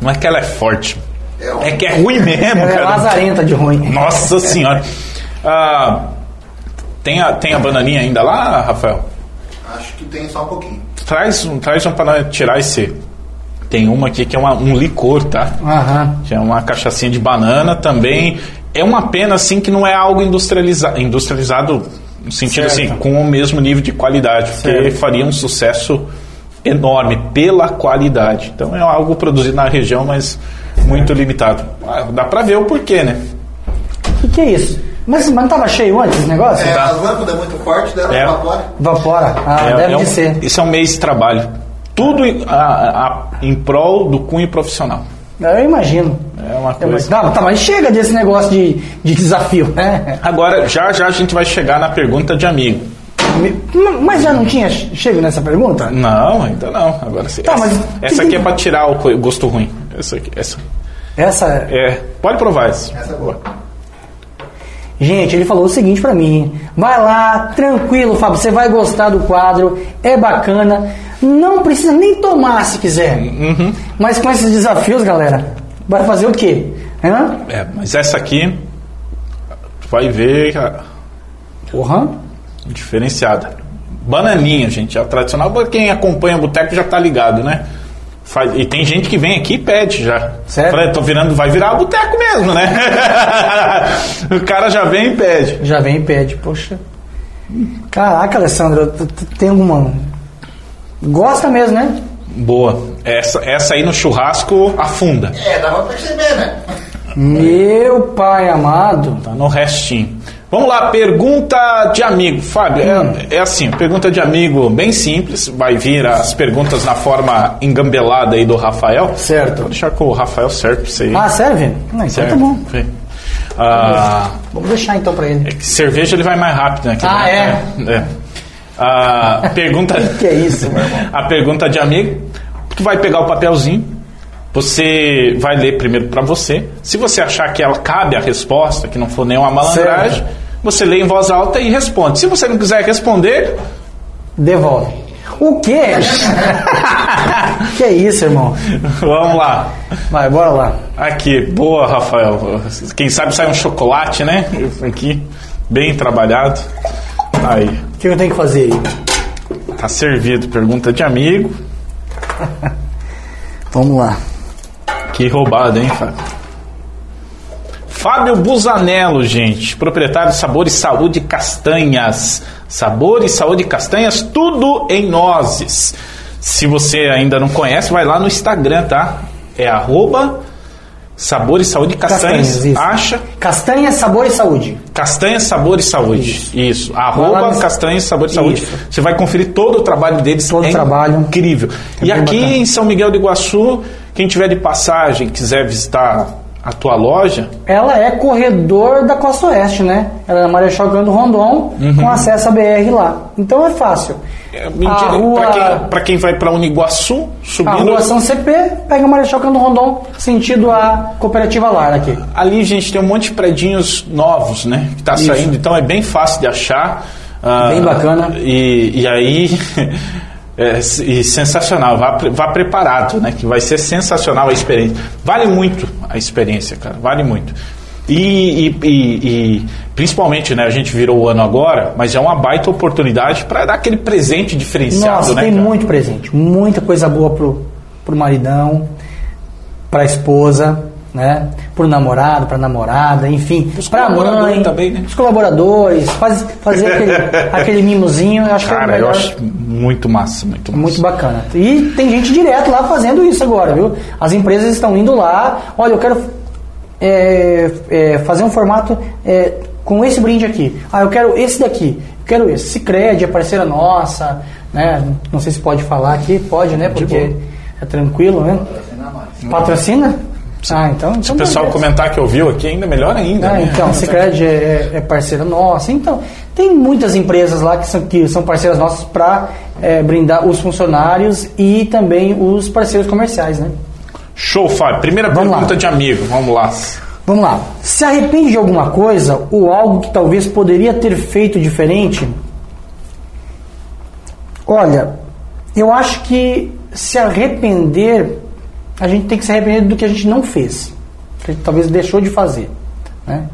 Não é que ela é forte. É É que é ruim mesmo, Ela é cara. lazarenta de ruim. Nossa senhora. Ah, tem, a, tem a bananinha ainda lá, Rafael? Acho que tem só um pouquinho. Traz, um- traz um para tirar esse. Tem uma aqui que é uma- um licor, tá? Aham. Que é uma cachaçinha de banana também. É uma pena, assim, que não é algo industrializa industrializado no sentido Certo. assim, com o mesmo nível de qualidade, porque Certo. faria um sucesso enorme pela qualidade. Então é algo produzido na região, mas muito limitado. Ah, dá pra ver o porquê, né? O que, que é isso? Mas, mas não tava cheio antes esse negócio? É, Tá. as lâmpadas muito fortes deram É. evapora. Vapora. Ah, É- deve é um- ser. Isso é um mês de trabalho. Tudo em, a- a- em prol do cunho profissional. Eu imagino. É uma coisa. imagino. Tá, mas chega desse negócio de, de desafio, né? Agora, já já a gente vai chegar na pergunta de amigo. Mas já não tinha chego nessa pergunta? Não, ainda não. Agora sim. Tá, essa, mas- essa aqui é pra tirar o gosto ruim. Essa aqui. Essa. Essa. É, pode provar essa. Essa é boa. Gente, ele falou o seguinte pra mim: vai lá, tranquilo, Fábio, você vai gostar do quadro, é bacana, não precisa nem tomar se quiser. Uhum. Mas com esses desafios, galera, vai fazer o quê? Hã? É, mas essa aqui vai ver a Porra. diferenciada. Bananinha, gente, é a tradicional. Quem acompanha o boteco já tá ligado, né? Faz- e tem gente que vem aqui e pede já. Sério? Falei, tô virando, vai virar boteco mesmo, né? o cara já vem e pede. Já vem e pede, poxa. Caraca, Alessandro, tu- tu tem alguma. Gosta mesmo, né? Boa. Essa, essa aí no churrasco afunda. É, dá pra perceber, né? Meu pai amado. Tá no restinho. Vamos lá, pergunta de amigo. Fábio, é, é assim, pergunta de amigo bem simples. Vai vir as perguntas na forma engambelada aí do Rafael. Certo. Vou deixar com o Rafael certo pra você ir. Ah, serve? Ah, então Certo. tá bom. Sim. Ah, Vamos deixar então pra ele. é que cerveja ele vai mais rápido, né? Que Ah, não- é? Ah, pergunta. Que é isso, meu irmão? A pergunta de amigo. Tu vai pegar o papelzinho. Você vai ler primeiro para você. Se você achar que ela cabe a resposta, que não for nenhuma malandragem, Certo. Você lê em voz alta e responde. Se você não quiser responder, Devolve. O quê? que é isso, irmão? vamos lá. Vai, bora lá. Aqui, boa, Rafael. Quem sabe sai um chocolate, né? Aqui, bem trabalhado. Aí, O que eu tenho que fazer aí? tá servido. Pergunta de amigo. Vamos lá. Que roubada, hein, Fábio? Fábio Busanello, gente, proprietário de Sabor e Saúde Castanhas. Sabor e Saúde Castanhas, tudo em nozes. Se você ainda não conhece, vai lá no Instagram, tá? É arroba Sabor e Saúde Castanhas. Castanhas, isso. Acha Castanha, sabor e saúde. Castanhas, Sabor e Saúde. Isso. Arroba lá no- Castanhas, Sabor e Saúde. Isso. Você vai conferir todo o trabalho deles. Todo é o trabalho. Incrível. É e aqui bacana. em São Miguel do Iguaçu, quem tiver de passagem, quiser visitar a tua loja, Ela é corredor da Costa Oeste, né? Ela é Marechal Cândido Rondon, com acesso à BR lá. Então é fácil. é, me A diga, rua- pra, quem, pra quem vai pra Uniguaçu, A subindo. rua São CP, pega a Marechal Cândido Rondon, sentido a Cooperativa Lar aqui. Ali, gente, tem um monte de predinhos novos, né? Que tá Isso. saindo, então é bem fácil de achar. Ah, Bem bacana. E, e aí. é, e sensacional, vá, vá preparado, né? Que vai ser sensacional a experiência. Vale muito a experiência, cara, vale muito. E, e, e, e, principalmente, né, a gente virou o ano agora, mas é uma baita oportunidade para dar aquele presente diferenciado, Nossa, né? tem cara? muito presente, muita coisa boa pro, pro maridão, pra esposa, né? Pro namorado, pra namorada, enfim, Os pra colaboradores mãe, também, né? os colaboradores, faz, fazer aquele, aquele mimozinho, eu acho que é o Cara, eu melhor. acho muito massa, muito massa. Muito bacana. E tem gente direto lá fazendo isso agora, viu? As empresas estão indo lá, olha, eu quero é, é, fazer um formato é, com esse brinde aqui. Ah, eu quero esse daqui, eu quero esse. Cicred é parceira nossa, né? Não sei se pode falar aqui, pode, né? Porque é tranquilo, né? Patrocina? Ah, então. Se então o pessoal beleza. comentar que ouviu aqui, ainda melhor ainda. Ah, né? então, Cicred é, é, é parceira nossa. Então, tem muitas empresas lá que são, que são parceiras nossas para brindar os funcionários e também os parceiros comerciais, né? Show, Fábio. Primeira Vamos pergunta lá. de amigo, vamos lá. Vamos lá. Se arrepende de alguma coisa ou algo que talvez poderia ter feito diferente? Olha, eu acho que se arrepender, a gente tem que se arrepender do que a gente não fez, que a gente talvez deixou de fazer. Né?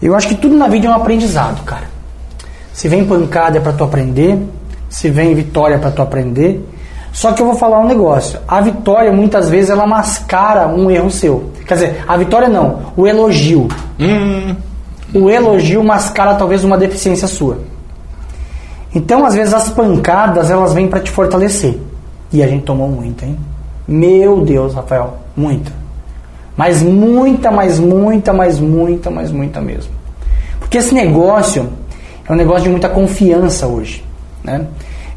Eu acho que tudo na vida é um aprendizado, cara. Se vem pancada é para tu aprender, se vem vitória é para tu aprender. Só que eu vou falar um negócio. A vitória muitas vezes ela mascara um erro seu. Quer dizer, a vitória não, o elogio. Hum, O elogio mascara talvez uma deficiência sua. Então, às vezes as pancadas elas vêm para te fortalecer. E a gente tomou muita, hein? Meu Deus, Rafael, muita. Mas muita, mas muita, mas muita, mas muita mesmo. Porque esse negócio é um negócio de muita confiança hoje. Né?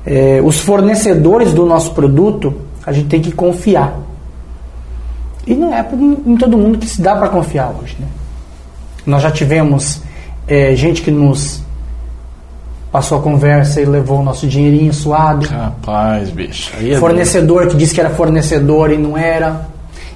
É, os fornecedores do nosso produto, a gente tem que confiar. E não é em todo mundo que se dá para confiar hoje. Né? Nós já tivemos é, gente que nos passou a conversa e levou o nosso dinheirinho suado. rapaz, bicho. É Fornecedor que disse que era fornecedor e não era.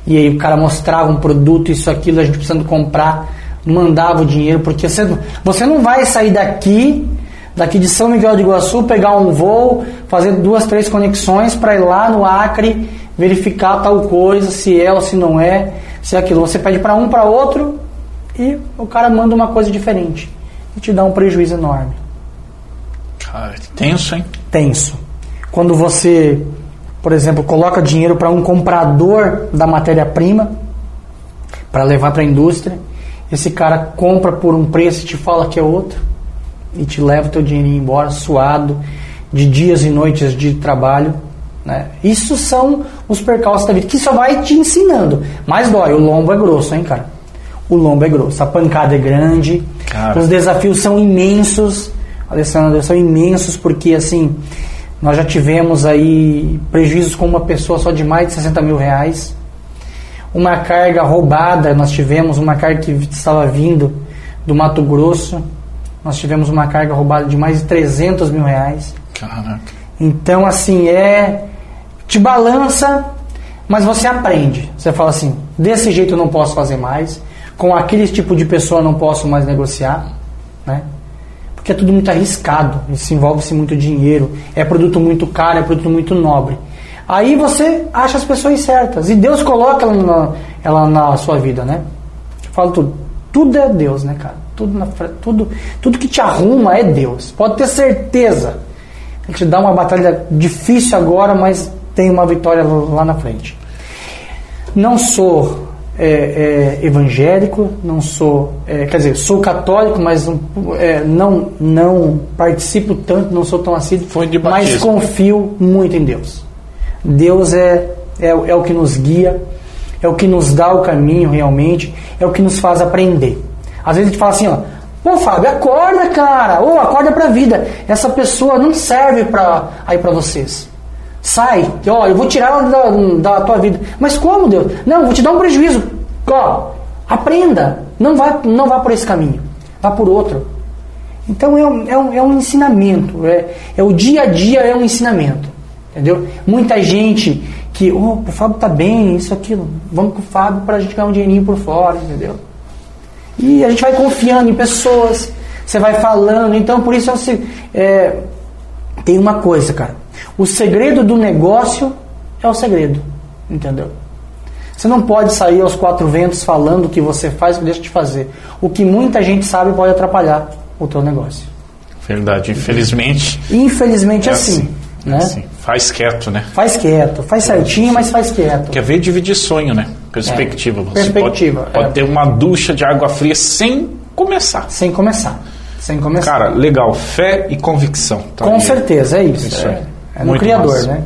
E aí o cara mostrava um produto, isso, aquilo, a gente precisando comprar, mandava o dinheiro, porque você, não- você não vai sair daqui, daqui de São Miguel de Iguaçu, pegar um voo, fazer duas, três conexões para ir lá no Acre, verificar tal coisa, se é ou se não é, se é aquilo. Você pede para um, para outro, e o cara manda uma coisa diferente. E te dá um prejuízo enorme tenso, hein? tenso. Quando você, por exemplo, coloca dinheiro para um comprador da matéria-prima para levar para a indústria, esse cara compra por um preço e te fala que é outro e te leva o teu dinheirinho embora suado de dias e noites de trabalho. Né? Isso são os percalços da vida que só vai te ensinando. Mas dói, o lombo é grosso, hein, cara? O lombo é grosso, a pancada é grande, Cara. os desafios são imensos, Alessandro, são imensos porque assim nós já tivemos aí prejuízos com uma pessoa só de mais de 60 mil reais. Uma carga roubada, nós tivemos uma carga que estava vindo do Mato Grosso, nós tivemos uma carga roubada de mais de 300 mil reais. Caraca. Então, assim, é. Te balança, mas você aprende. Você fala assim: desse jeito eu não posso fazer mais, com aquele tipo de pessoa eu não posso mais negociar, né? Porque é tudo muito arriscado, isso envolve-se muito dinheiro, é produto muito caro, é produto muito nobre. Aí você acha as pessoas certas e Deus coloca ela na, ela na sua vida, né? Eu falo tudo. Tudo é Deus, né, cara? Tudo, na, tudo, tudo que te arruma é Deus. Pode ter certeza. A gente dá uma batalha difícil agora, mas tem uma vitória lá na frente. Não sou é, é, evangélico, não sou, é, quer dizer, sou católico, mas não, é, não, não participo tanto, não sou tão assíduo, Foi de mas confio muito em Deus. Deus é, é, é o que nos guia, é o que nos dá o caminho realmente, é o que nos faz aprender. Às vezes a gente fala assim, ó, pô Fábio, acorda cara, ou acorda pra vida. Essa pessoa não serve pra, aí pra vocês. Sai, ó, eu vou tirar da, da tua vida. Mas como, Deus? Não, vou te dar um prejuízo. Ó, aprenda. Não vá, não vá por esse caminho. Vá por outro. Então é um, é um, é um ensinamento. É, é o dia a dia é um ensinamento. Entendeu? Muita gente que, oh, o Fábio tá bem, isso, aquilo. Vamos com o Fábio pra gente ganhar um dinheirinho por fora, entendeu? E a gente vai confiando em pessoas, você vai falando. Então, por isso, assim, é, tem uma coisa, cara. O segredo do negócio é o segredo, entendeu? Você não pode sair aos quatro ventos falando o que você faz e deixa de fazer. O que muita gente sabe pode atrapalhar o teu negócio. Verdade, infelizmente. Infelizmente é, assim. assim, né? é assim. Faz quieto, né? Faz quieto, faz certinho, mas faz quieto. Quer ver dividir sonho, né? Perspectiva. Você Perspectiva, Pode, pode é. ter uma ducha de água fria sem começar. Sem começar. Sem começar. Cara, legal. Fé e convicção. Tá Com aí. certeza, é isso. Isso é. É no Muito Criador, massa. né?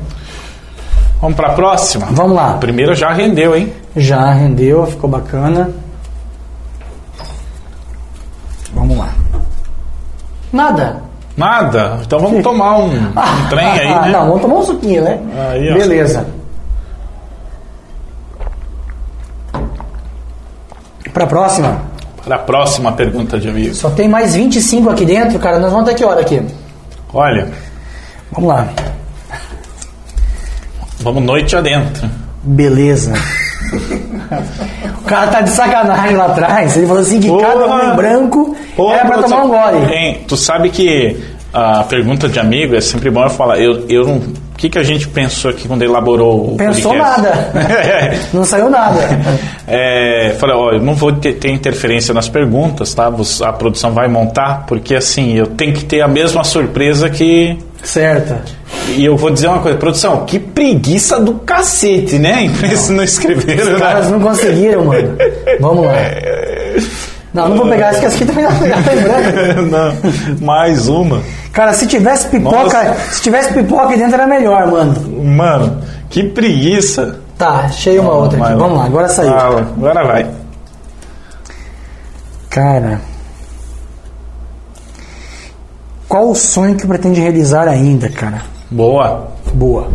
Vamos para a próxima? Vamos lá. A primeira já rendeu, hein? Já rendeu, ficou bacana. Vamos lá. Nada. Nada? Então vamos tomar um, um trem aí, Ah, né? Não, vamos tomar um suquinho, né? Aí, ó. Beleza. Para a próxima. Para a próxima pergunta de amigo. Só tem mais 25 aqui dentro, cara. Nós vamos até que hora aqui? Olha, Vamos lá. Vamos noite adentro. Beleza. o cara tá de sacanagem lá atrás. Ele falou assim que cada um em branco Ô, era pra tomar um gole. Hein, tu sabe que a pergunta de amigo é sempre bom eu falar. Eu, eu não. O que, que a gente pensou aqui quando elaborou o Pensou podcast? nada. Não saiu nada. É, falei, ó, eu não vou ter, ter interferência nas perguntas, tá? A produção vai montar, porque assim, eu tenho que ter a mesma surpresa que. Certo. E eu vou dizer uma coisa, produção, que preguiça do cacete, né? Eles não escreveram, Os caras né? não conseguiram, mano. Vamos lá. Não, não vou pegar essa aqui também já tá em branco. Não, mais uma. Cara, se tivesse pipoca, Nossa. se tivesse pipoca dentro era melhor, mano. Mano, que preguiça. Tá, achei uma outra aqui. Vamos lá, agora saiu. Fala, agora vai. Cara. Qual o sonho que pretende realizar ainda, cara? Boa. Boa.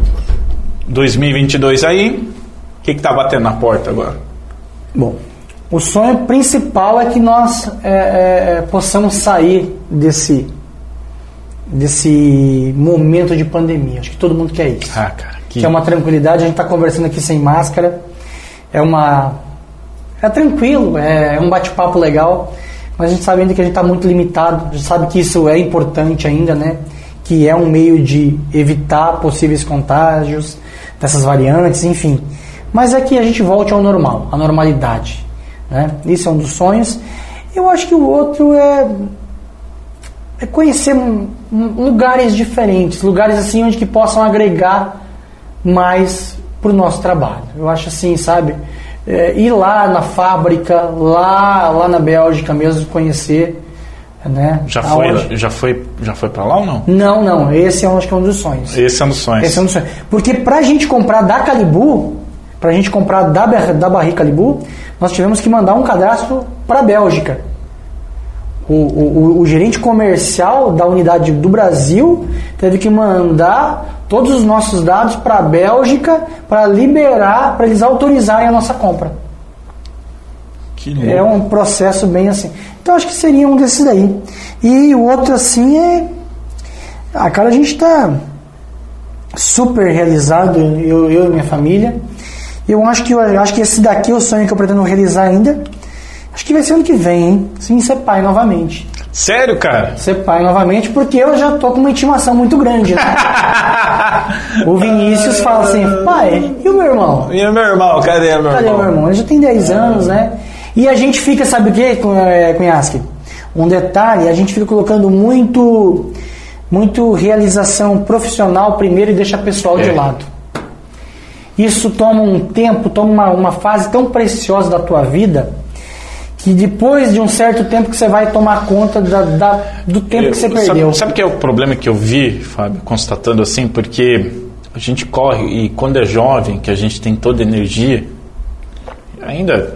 2022 aí. O que, que tá batendo na porta agora? Bom, o sonho principal é que nós é, é, é, possamos sair desse desse momento de pandemia. Acho que todo mundo quer isso. Ah, cara. Que, Que é uma tranquilidade. A gente está conversando aqui sem máscara. É uma é tranquilo, é, é um bate-papo legal. Mas a gente sabe ainda que a gente está muito limitado. A gente sabe que isso é importante ainda, né? Que é um meio de evitar possíveis contágios dessas variantes, enfim. Mas é que a gente volte ao normal, à normalidade. Né? Isso é um dos sonhos. Eu acho que o outro é, é conhecer lugares diferentes, lugares assim onde que possam agregar mais para o nosso trabalho. Eu acho assim, sabe? É, ir lá na fábrica, lá, lá na Bélgica mesmo, conhecer. Né? já, Aonde- foi, já foi já foi pra lá ou não? Não, não. Esse eu acho que é um dos sonhos. Esse é um dos sonhos. Esse é um dos sonhos. Porque pra gente comprar da Calibu, pra gente comprar da, da Barri Calibu, nós tivemos que mandar um cadastro pra Bélgica. O, o, o- gerente comercial da unidade do Brasil teve que mandar todos os nossos dados para a Bélgica para liberar, para eles autorizarem a nossa compra. Que. É um processo bem assim. Então acho que seria um desses daí. E o outro assim é. Ah, cara, a gente está super realizado, eu, eu e minha família. Eu acho que eu acho que esse daqui é o sonho que eu pretendo realizar ainda. Acho que vai ser ano que vem, hein? Sim, ser pai novamente. Sério, cara? Ser pai novamente, porque eu já tô com uma intimação muito grande, né? o Vinícius fala assim, pai, e o meu irmão? E o meu irmão? Cadê meu Cadê irmão? meu irmão? Ele já tem 10 anos, né? E a gente fica, sabe o que, Cunhasque? Um detalhe, a gente fica colocando muito, muito realização profissional primeiro e deixa pessoal de É. lado. Isso toma um tempo, toma uma, uma fase tão preciosa da tua vida que depois de um certo tempo que você vai tomar conta da, da- do tempo que você Eu- perdeu. Sabe, sabe que é o problema que eu vi, Fábio, constatando assim? Porque a gente corre e quando é jovem, que a gente tem toda a energia, ainda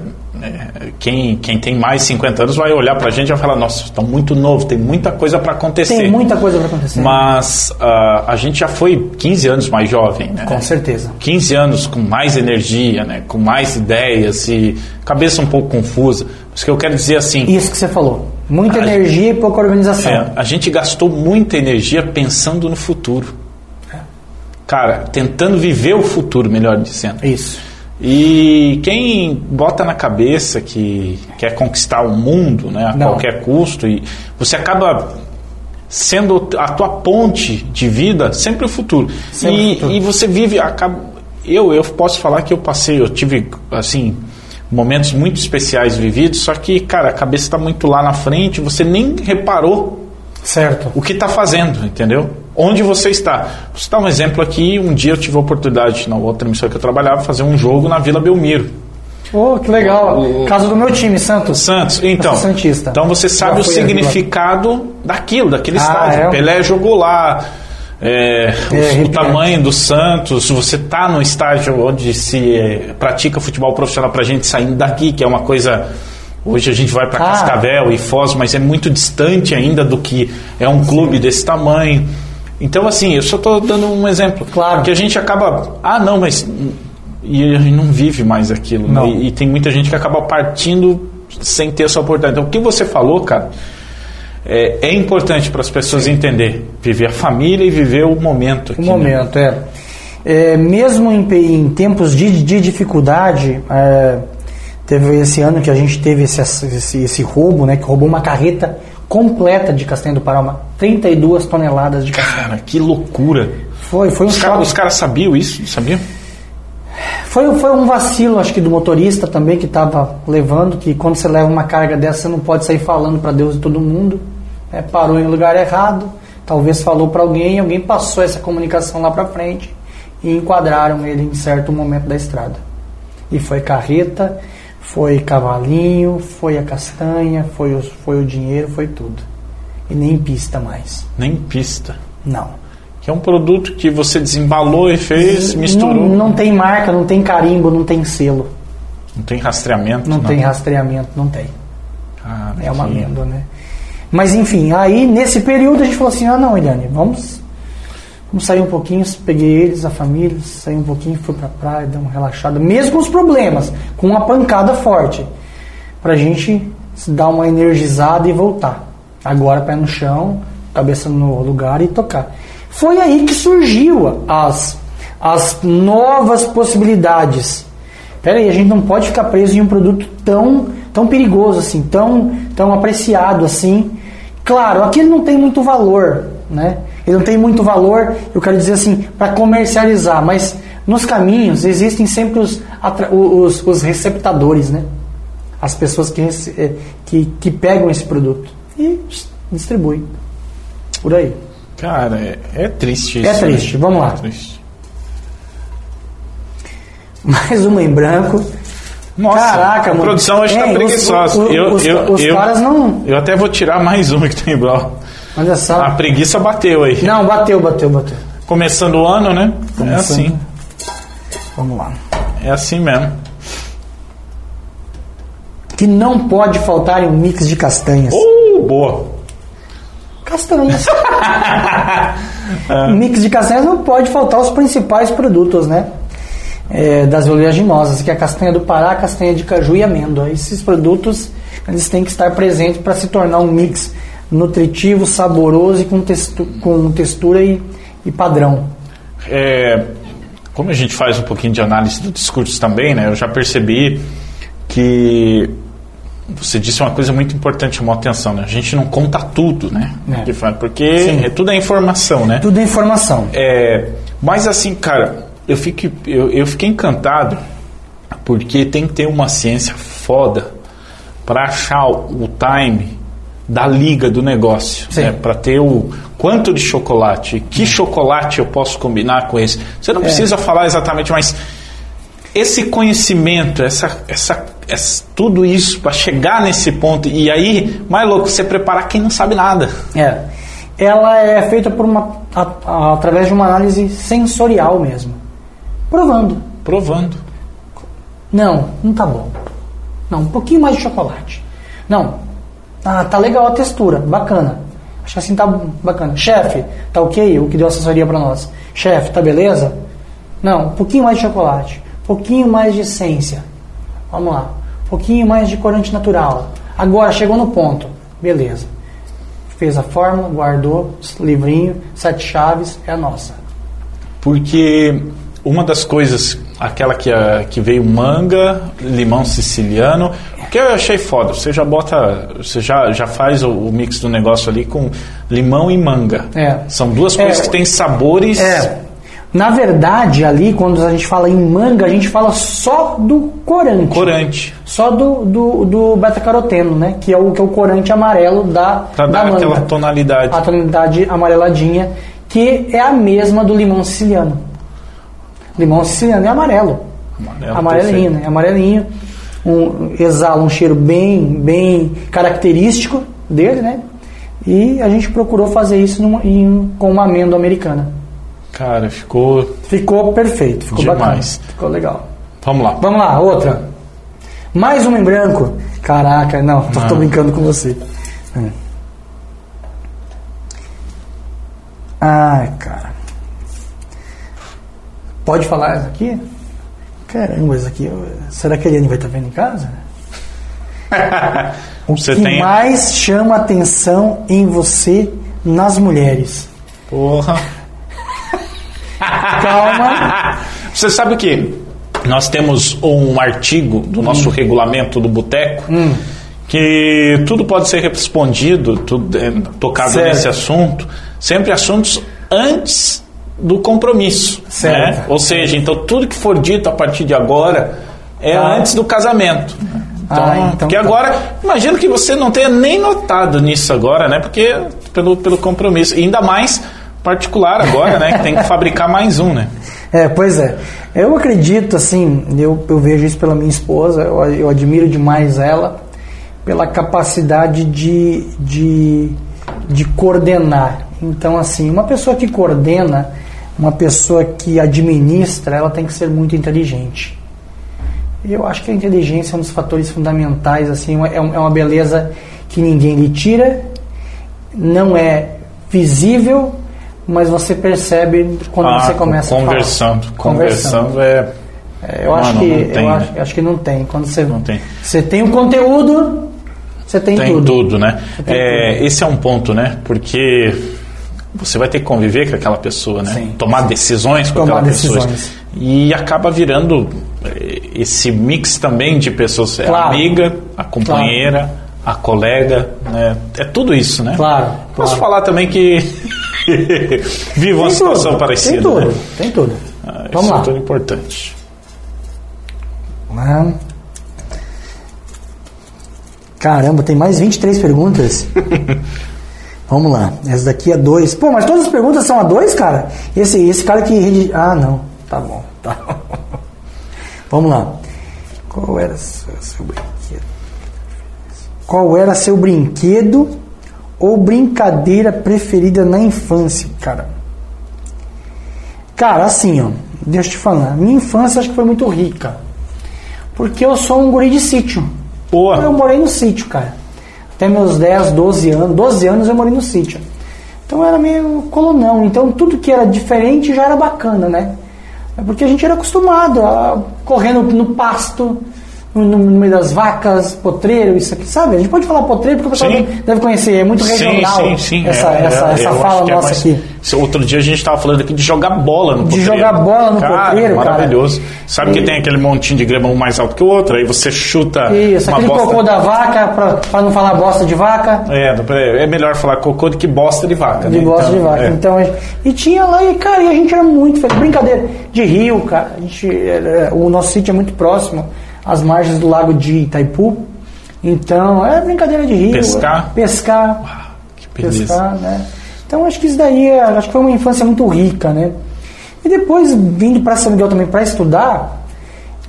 quem, quem tem mais 50 anos vai olhar pra gente e vai falar: Nossa, está muito novo, tem muita coisa para acontecer. Tem muita coisa para acontecer. Mas ah, a gente já foi 15 anos mais jovem, né? Com certeza. 15 anos com mais energia, né? com mais ideias e cabeça um pouco confusa. Mas o que eu quero dizer assim, Isso que você falou. Muita A- energia e pouca organização. é, a gente gastou muita energia pensando no futuro. Cara, tentando viver o futuro, melhor dizendo. Isso. E quem bota na cabeça que quer conquistar o mundo né, a Não. qualquer custo, e você acaba sendo a tua ponte de vida sempre o futuro. Sempre e, o futuro. e você vive. Acaba, eu, eu posso falar que eu passei, eu tive, assim, momentos muito especiais vividos, só que, cara, a cabeça está muito lá na frente, você nem reparou Certo. o que está fazendo, entendeu? Onde você está. Vou citar um exemplo aqui, um dia eu tive a oportunidade, na outra emissora que eu trabalhava, fazer um jogo na Vila Belmiro. Oh, que legal. Caso do meu time, Santos. Santos, então. Santista. Então você sabe o significado daquilo, daquele Ah, estádio. é? Pelé jogou lá. é, o- o, tamanho do Santos, você está no estádio onde se eh, pratica futebol profissional para gente saindo daqui, que é uma coisa. Hoje a gente vai para Ah. Cascavel e Foz, mas é muito distante ainda do que é um clube desse tamanho. Então, assim, eu só estou dando um exemplo. Claro. Que a gente acaba. Ah, não, mas. E a gente não vive mais aquilo. né? E, e tem muita gente que acaba partindo sem ter essa oportunidade. Então, o que você falou, cara, é, é importante para as pessoas entender. Viver a família e viver o momento. Aqui, O né? momento, é. É, mesmo em, em tempos de, de dificuldade, é, teve esse ano que a gente teve esse, esse, esse roubo, né, que roubou uma carreta completa de castanha do Pará, uma 32 toneladas de castanha. Cara, que loucura. Foi, foi um Os caras caras sabiam isso? Sabiam? Foi, foi um vacilo, acho que do motorista também que estava levando, que quando você leva uma carga dessa, você não pode sair falando para Deus e todo mundo. né? Parou em lugar errado, talvez falou para alguém, alguém passou essa comunicação lá para frente e enquadraram ele em certo momento da estrada. E foi carreta, foi cavalinho, foi a castanha, foi o, foi o dinheiro, foi tudo. E nem pista mais. Nem pista. Não. Que é um produto que você desembalou e fez, misturou. Não, não tem marca, não tem carimbo, não tem selo, Não tem rastreamento. não tem rastreamento, não tem. Cara, É uma que- lenda, né? Mas enfim, aí nesse período a gente falou assim, ah não, Eliane, vamos, vamos sair um pouquinho, peguei eles, a família, saí um pouquinho, fui pra praia, dei uma relaxada, mesmo com os problemas, com uma pancada forte, pra gente se dar uma energizada e voltar. Agora pé no chão, cabeça no lugar e tocar. Foi aí que surgiu as, as novas possibilidades. Pera aí, a gente não pode ficar preso em um produto tão, tão perigoso assim, tão, tão apreciado assim. Claro, aqui ele não tem muito valor, né? Ele não tem muito valor, eu quero dizer assim, para comercializar, mas nos caminhos existem sempre os, os, os receptadores, né? As pessoas que, eh, que, que pegam esse produto e distribuem. Por aí. Cara, é, é triste isso. É triste, né? vamos lá. É triste. Mais uma em branco. Nossa, Caraca, a mano. produção hoje É, os- preguiçosa. os- eu, os- eu, os eu, caras não- Eu até vou tirar mais uma que tem igual. Olha só. A preguiça bateu aí. Não, bateu, bateu, bateu. Começando o ano, né? É Começando. assim. Vamos lá. É assim mesmo. Que não pode faltar em um mix de castanhas. Uh, boa. Castanhas. Um mix de castanhas não pode faltar os principais produtos, né? É, das oleaginosas, que é a castanha do Pará, a castanha de caju e amêndoa. Esses produtos eles têm que estar presentes para se tornar um mix nutritivo, saboroso e com, textu com textura e, e padrão. É, como a gente faz um pouquinho de análise do discurso também, né? Eu já percebi que você disse uma coisa muito importante, chamou atenção, né? A gente não conta tudo, né? É. Porque Sim. é, tudo é informação, né? Tudo é informação. É, mas assim, cara, eu, fico, eu, eu fiquei encantado porque tem que ter uma ciência foda para achar o time da liga do negócio, Sim. né? para ter o quanto de chocolate, que chocolate eu posso combinar com esse. Você não precisa falar exatamente, mas esse conhecimento, essa, essa, essa- tudo isso para chegar nesse ponto e aí, mais louco, você preparar quem não sabe nada. É. Ela é feita por uma, a- a- através de uma análise sensorial mesmo. Provando. Provando. Não, não tá bom. Não, um pouquinho mais de chocolate. Não. Ah, tá legal a textura, bacana. Acho que assim tá bacana. Chefe, tá ok? O que deu assessoria pra nós. Chefe, tá beleza? Não, um pouquinho mais de chocolate. Um pouquinho mais de essência. Vamos lá. Um pouquinho mais de corante natural. Agora, chegou no ponto. Beleza. Fez a fórmula, guardou, livrinho, sete chaves, é a nossa. Porque uma das coisas, aquela que, a- que veio manga, limão siciliano, o que eu achei foda, você já bota, você já, já faz o, o mix do negócio ali com limão e manga. É. São duas É, coisas que têm sabores. É. Na verdade, ali, quando a gente fala em manga, a gente fala só do corante. Corante. Só do, do, do beta-caroteno, né? Que é o, que é o corante amarelo da, Pra da dar manga. aquela tonalidade. A tonalidade amareladinha, que é a mesma do limão siciliano. Limão siciliano é amarelo. Amarelo, Amarelinho, né? Amarelinho. Um, exala um cheiro bem, bem característico dele, né? E a gente procurou fazer isso em- com uma amêndoa americana. Cara, ficou. Ficou perfeito, ficou Demais. bacana. Ficou legal. Vamos lá. Vamos lá, outra. Mais uma em branco. Caraca, não, tô, tô Ah. brincando com você. Hum. Ai, cara. Pode falar isso aqui? Caramba, isso aqui. Será que a Eliane vai estar vendo em casa? O Você que tem. mais chama atenção em você nas mulheres? Porra. Calma. Você sabe que nós temos um artigo do Hum. nosso regulamento do Boteco que tudo pode ser respondido, tudo é, tocado Certo. nesse assunto, sempre assuntos antes do compromisso. Certo. né? Ou seja, então tudo que for dito a partir de agora é Ah. antes do casamento. Então, Ah, então porque tá. agora, imagino que você não tenha nem notado nisso agora, né? Porque pelo, pelo compromisso. E ainda mais particular agora, né? Que tem que fabricar mais um, né? É, pois é. Eu acredito, assim, eu, eu vejo isso pela minha esposa, eu, eu admiro demais ela, pela capacidade de, de, de coordenar. Então, assim, uma pessoa que coordena, uma pessoa que administra, ela tem que ser muito inteligente. Eu acho que a inteligência é um dos fatores fundamentais, assim, é um- é uma beleza que ninguém lhe tira, não é visível, mas você percebe quando Ah, você começa a conversando. falar. Conversando é. É, eu acho Mano, que não tem, eu né? acho, acho que não tem. Quando você Não tem. você tem o conteúdo, você tem, Tem tudo. tudo, né? tem É, esse é um ponto, né? Porque você vai ter que conviver com aquela pessoa, né? Sim. Tomar decisões com Tomar aquela pessoa. decisões. E acaba virando eh, esse mix também de pessoas. É Claro. A amiga, a companheira, a colega, né? É tudo isso, né? Claro, Posso claro. falar também que vivo uma situação tudo, parecida. Tem tudo, né? tem tudo. Ah, Vamos isso lá. é tudo importante. Ah. Caramba, tem mais 23 perguntas. Vamos lá, essa daqui é dois. Pô, mas todas as perguntas são a dois, cara? Esse, esse cara que. Ah, não. Tá bom, tá. Vamos lá. Qual era seu, brinquedo? Qual era seu brinquedo ou brincadeira preferida na infância, cara? Cara, assim, ó, deixa eu te falar. Minha infância acho que foi muito rica. Porque eu sou um guri de sítio. Eu Boa. morei no sítio, cara. Até meus 10, 12 anos. 12 anos eu morei no sítio. Então era meio colonão. Então tudo que era diferente já era bacana, né? É porque a gente era acostumado a correr no, no pasto, no, meio das vacas, potreiro, isso aqui, sabe? A gente pode falar potreiro porque o pessoal Sim. deve- conhecer, é muito regional Sim, sim, essa, É, essa, é, essa fala que é nossa mais- aqui. Outro dia a gente estava falando aqui de jogar bola no De potreiro. jogar bola no cara, potreiro, cara. maravilhoso. Sabe que E- tem aquele montinho de grama um mais alto que o outro, aí você chuta Isso, uma aquele bosta. cocô da vaca, pra não falar bosta de vaca. É, é melhor falar cocô do que bosta de vaca. De né? bosta Então, de vaca. é. Então, gente- e tinha lá, e cara, e a gente era muito feliz. Brincadeira de rio, cara. A gente, era- o nosso sítio é muito próximo às margens do lago de Itaipu. Então, é brincadeira de rio. Pescar? Pescar. Que beleza. pescar, né? Então, acho que isso daí, é- acho que foi uma infância muito rica, né? E depois, vindo para São Miguel também para estudar,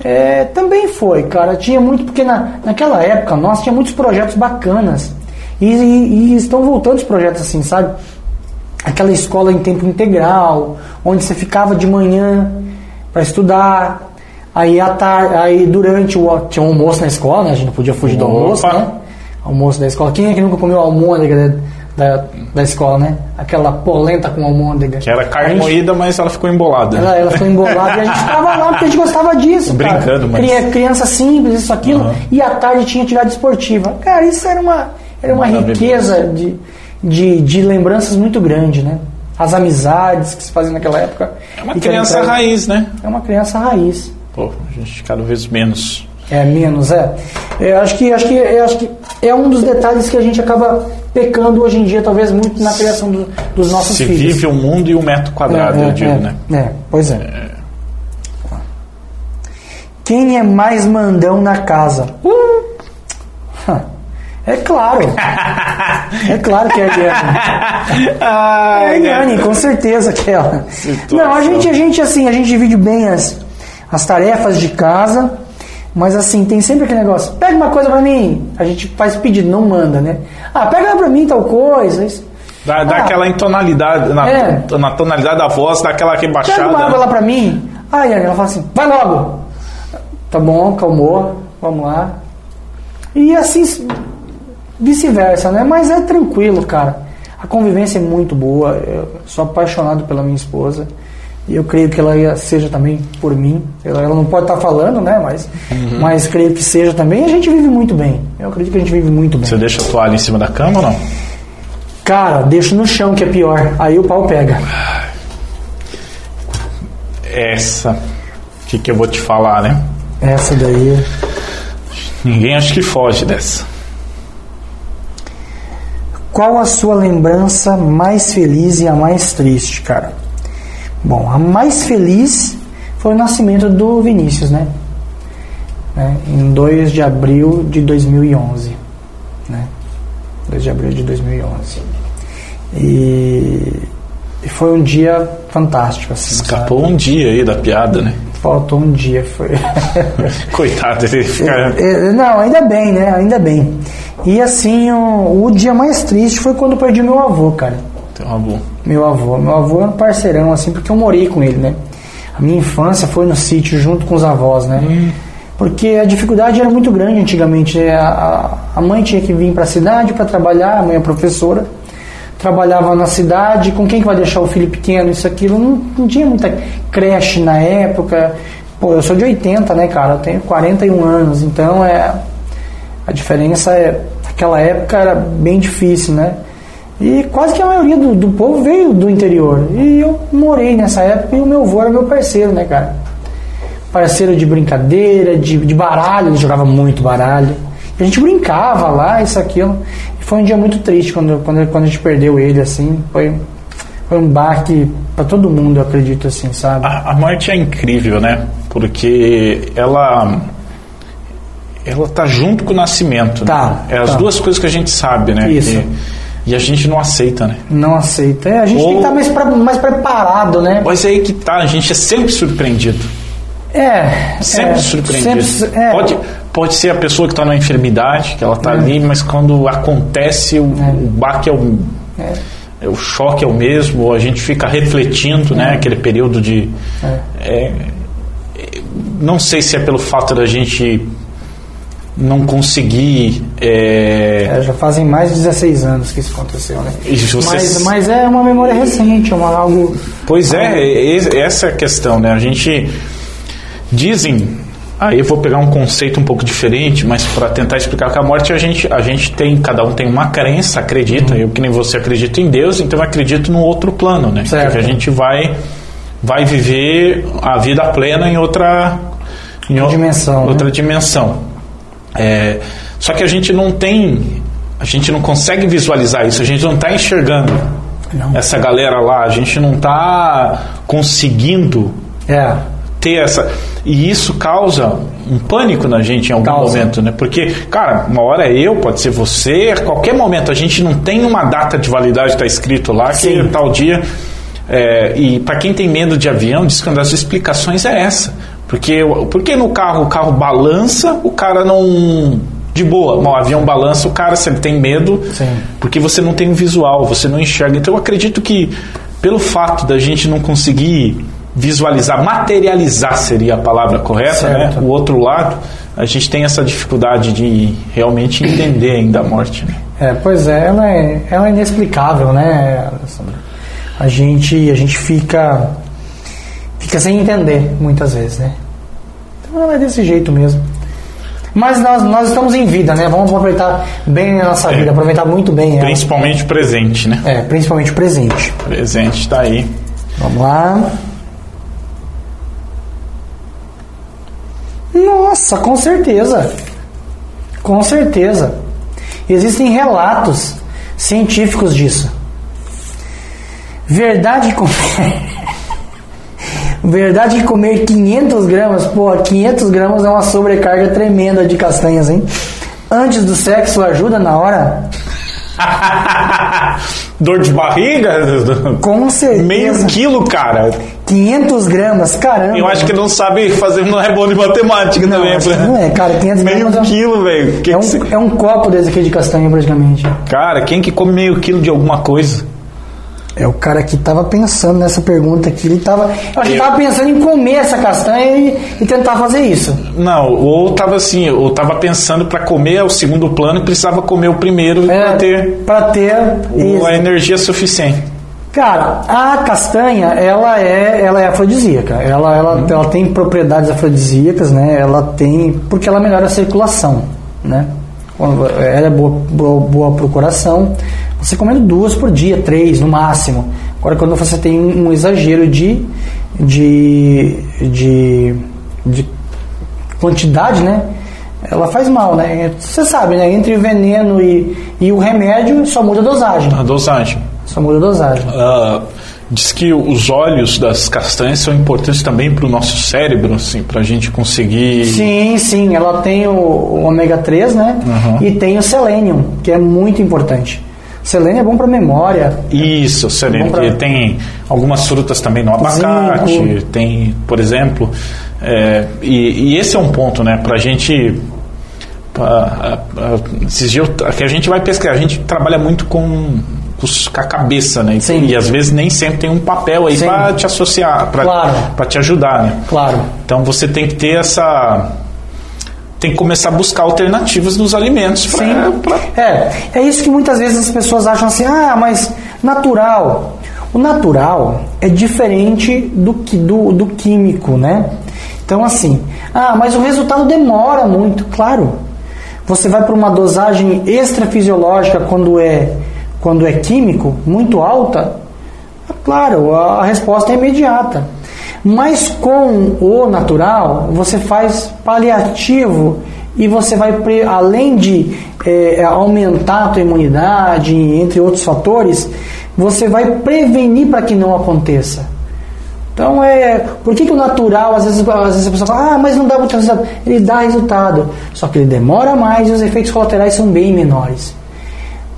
é, também foi, cara. Tinha muito, porque na, naquela época, nós tinha muitos projetos bacanas. E, e- e estão voltando os projetos assim, sabe? Aquela escola em tempo integral, onde você ficava de manhã para estudar, aí à tarde, aí durante o tinha um almoço na escola, né? A gente não podia fugir do Opa! almoço, né? Almoço da escola. Quem é que nunca comeu almôndega da, da, da escola, né? Aquela polenta com almôndega. Que era carne gente- moída, mas ela ficou embolada. ela, ela ficou embolada e a gente tava lá porque a gente gostava disso. cara. Brincando, mas- Cria- Criança simples, isso, aquilo. Aham. E à tarde tinha atividade esportiva. Cara, isso era uma, era uma riqueza de, de, de lembranças muito grande, né? As amizades que se faziam naquela época. É uma criança raiz, né? É uma criança raiz. Pô, a gente cada vez menos. É menos, é. Eu acho que, acho que, eu acho que é um dos detalhes que a gente acaba pecando hoje em dia, talvez muito na criação do- dos nossos Se filhos. vive o mundo e o metro quadrado, é, eu digo, é, né? É, pois é. Quem é mais mandão na casa? É claro. É claro que é a Eliane. É a Eliane, com certeza que é ela. Situação. Não, a gente, a gente assim, a gente divide bem as, as tarefas de casa, mas assim, tem sempre aquele negócio, pega uma coisa pra mim, a gente faz pedido, não manda, né? Ah, pega pra mim tal coisa. isso. Dá, dá Ah, aquela intonalidade, na, É. na tonalidade da voz, dá aquela Pega uma rebaixada. água lá pra mim. Eliane, ela fala assim, vai logo. Tá bom, calmou, vamos lá. E assim, vice-versa, né? Mas é tranquilo, cara. A convivência é muito boa. Eu sou apaixonado pela minha esposa. E eu creio que ela seja também por mim. Ela, ela não pode estar falando, né? Mas, mas creio que seja também. A gente vive muito bem. Eu acredito que a gente vive muito bem. Você deixa a toalha em cima da cama ou não? Cara, deixo no chão que é pior. Aí o pau pega. Essa. O que, que eu vou te falar, né? Essa daí. Ninguém acho que foge dessa. Qual a sua lembrança mais feliz e a mais triste, cara? Bom, a mais feliz foi o nascimento do Vinícius, né? Né? Em 2 de abril de 2011. Né? 2 de abril de 2011. E, e foi um dia fantástico, assim. Escapou um dia aí da piada, né? sabe? Faltou um dia, foi. Coitado, ele fica. É, Não, ainda bem, né? Ainda bem. E assim, o, o dia mais triste foi quando eu perdi meu avô, cara. Uma boa. Meu avô. Meu avô é um parceirão, assim, porque eu morei com ele, né? A minha infância foi no sítio junto com os avós, né? Porque a dificuldade era muito grande antigamente. né? A, a- a mãe tinha que vir para a cidade para trabalhar, a mãe é professora. Trabalhava na cidade, com quem que vai deixar o filho pequeno, isso, aquilo. Não, não tinha muita creche na época. Pô, eu sou de 80, né, cara? Eu tenho 41 anos, então é. A diferença é. Naquela época era bem difícil, né? E quase que a maioria do, do povo veio do interior. E eu morei nessa época e o meu avô era meu parceiro, né, cara? Parceiro de brincadeira, de, de baralho, ele jogava muito baralho. A gente brincava lá, isso, aquilo. E foi um dia muito triste quando, quando, quando a gente perdeu ele, assim. Foi, foi um baque pra todo mundo, eu acredito, assim, sabe? A, a morte é incrível, né? Porque ela. Ela tá junto com o nascimento. Tá, né? É as tá. duas coisas que a gente sabe, né? Isso. E, e a gente não aceita, né? Não aceita. É, a gente Ou- tem que estar mais, pra- mais preparado, né? Mas é aí que tá, a gente é sempre surpreendido. É. Sempre é, surpreendido. sempre- é. Pode, pode ser a pessoa que está numa enfermidade, que ela está ali, mas quando acontece, o, o baque é o, é, o choque é o mesmo, ou a gente fica refletindo, né? Aquele período de. é, é, não sei se é pelo fato da gente não conseguir. é, É, já fazem mais de 16 anos que isso aconteceu, né? Você- Mas, mas é uma memória recente, é uma, algo. Pois é, essa é a questão, né? A gente dizem, aí eu vou pegar um conceito um pouco diferente, mas para tentar explicar que a morte a gente a gente tem, cada um tem uma crença, acredita, eu que nem você acredito em Deus, então eu acredito num outro plano, né? Certo. Que a gente vai vai viver a vida plena em outra em Dimensão, né? outra dimensão. É, só que a gente não tem, a gente não consegue visualizar isso, a gente não está enxergando Não. essa galera lá, a gente não está conseguindo É. ter essa. E isso causa um pânico na gente em algum Causa. momento, né? Porque, cara, uma hora é eu, pode ser você, a qualquer momento a gente não tem uma data de validade, está escrito lá, que Sim. tal dia. é, e para quem tem medo de avião, diz que uma das explicações é essa. Porque, porque no carro o carro balança, o cara não. De boa, o avião balança, o cara, se ele tem medo, Sim. porque você não tem um visual, você não enxerga. Então eu acredito que pelo fato da gente não conseguir visualizar, materializar seria a palavra correta, né? O outro lado, a gente tem essa dificuldade de realmente entender ainda a morte. Né? É, pois é, ela é, ela é inexplicável, né, Alessandro? A gente, a gente fica, fica sem entender muitas vezes, né? Então ela é desse jeito mesmo. Mas nós, nós estamos em vida, né? Vamos aproveitar bem a nossa É. vida, aproveitar muito bem ela. Principalmente o presente, né? É, principalmente o presente. O presente está aí. Vamos lá. Nossa, com certeza. Com certeza. Existem relatos científicos disso. Verdade que comer. Verdade que comer 500 gramas, pô, 500 gramas é uma sobrecarga tremenda de castanhas, hein? Antes do sexo ajuda na hora? Dor de barriga? Com certeza. Meio quilo, cara. 500 gramas, caramba. Eu acho que não sabe fazer, não é bom de matemática não, também. Pra... Não é, cara, 500 meio gramas. Meio quilo, velho. É, um, você... é um copo desse aqui de castanha, praticamente. Cara, quem que come meio quilo de alguma coisa? É o cara que tava pensando nessa pergunta aqui. Ele tava. Eu acho que tava pensando em comer essa castanha e, e tentar fazer isso. Não, ou tava assim, ou tava pensando para comer o segundo plano e precisava comer o primeiro é, para ter, pra ter o, a energia suficiente. Cara, a castanha, ela é, ela é afrodisíaca. Ela, ela, hum. ela tem propriedades afrodisíacas, né? Ela tem. Porque ela melhora a circulação, né? Ela é boa, boa, boa coração. Você comendo duas por dia, três no máximo. Agora, quando você tem um exagero de, de, de, de quantidade, né? Ela faz mal, né? Você sabe, né? Entre o veneno e, e o remédio, só muda a dosagem. A dosagem. Só muda a dosagem. Uh, diz que os óleos das castanhas são importantes também para o nosso cérebro, assim, para a gente conseguir. Sim, sim. Ela tem o, o ômega 3, né? Uhum. E tem o selênio, que é muito importante. Selênio é bom para memória. Isso, selênio. É pra... Tem algumas frutas também no abacate, Zinco. tem, por exemplo. É, e, e, esse é um ponto, né? Para a gente. Esses dias que a gente vai pesquisar, a gente trabalha muito com, com a cabeça, né? Sim. E às vezes nem sempre tem um papel aí para te associar, para claro. te ajudar, né? Claro. Então você tem que ter essa tem que começar a buscar alternativas nos alimentos. Pra, Sim. Pra... É, é isso que muitas vezes as pessoas acham assim, ah, mas natural. O natural é diferente do, que, do, do químico, né? Então, assim, ah, mas o resultado demora muito, claro. Você vai para uma dosagem extrafisiológica quando é, quando é químico, muito alta, claro, a, resposta é imediata. Mas com o natural, você faz paliativo e você vai, além de é, aumentar a tua imunidade, entre outros fatores, você vai prevenir para que não aconteça. Então, é, por que, que o natural, às vezes, às vezes a pessoa fala, ah, mas não dá muito resultado? Ele dá resultado, só que ele demora mais e os efeitos colaterais são bem menores.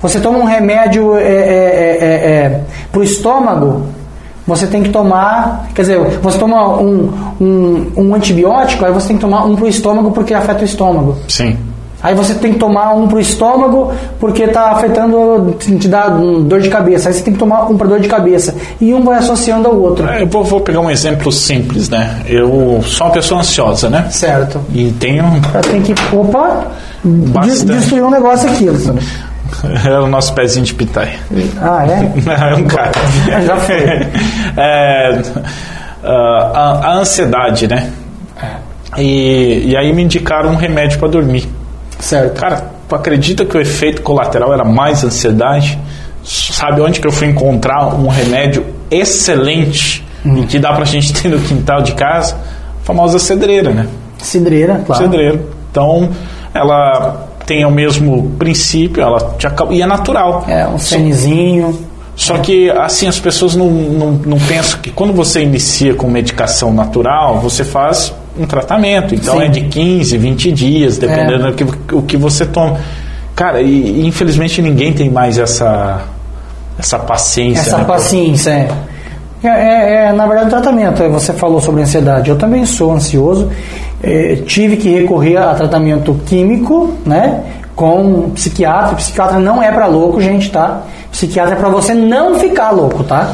Você toma um remédio é, é, é, é para o estômago, você tem que tomar, quer dizer, você toma um, um, um antibiótico, aí você tem que tomar um para o estômago porque afeta o estômago. Sim. Aí você tem que tomar um para o estômago porque está afetando, te dá dor de cabeça. Aí você tem que tomar um para dor de cabeça. E um vai associando ao outro. É, eu vou, vou, pegar um exemplo simples, né? Eu sou uma pessoa ansiosa, né? Certo. E tenho. Tem que, opa, destruir um negócio aqui, Luciano. É o nosso pezinho de pitaia. Ah, é? é um cara. Já foi. É, a, a, ansiedade, né? E, e aí me indicaram um remédio para dormir. Certo. Cara, tu acredita que o efeito colateral era mais ansiedade? Sabe onde que eu fui encontrar um remédio excelente hum. e que dá pra gente ter no quintal de casa? A famosa cedreira, né? Cedreira, claro. Cedreira. Então, ela tem o mesmo princípio, ela e é natural. É, um senizinho. Só que, assim, as pessoas não, não, não pensam que quando você inicia com medicação natural, você faz um tratamento. Então Sim. é de 15, 20 dias, dependendo é. do que, o que você toma. Cara, e, e, infelizmente ninguém tem mais essa, essa paciência. Essa né? paciência, é. É, é, é, na verdade, tratamento. Você falou sobre ansiedade. Eu também sou ansioso. É, tive que recorrer a tratamento químico, né? Com psiquiatra. Psiquiatra não é para louco, gente, tá? Psiquiatra é para você não ficar louco, tá?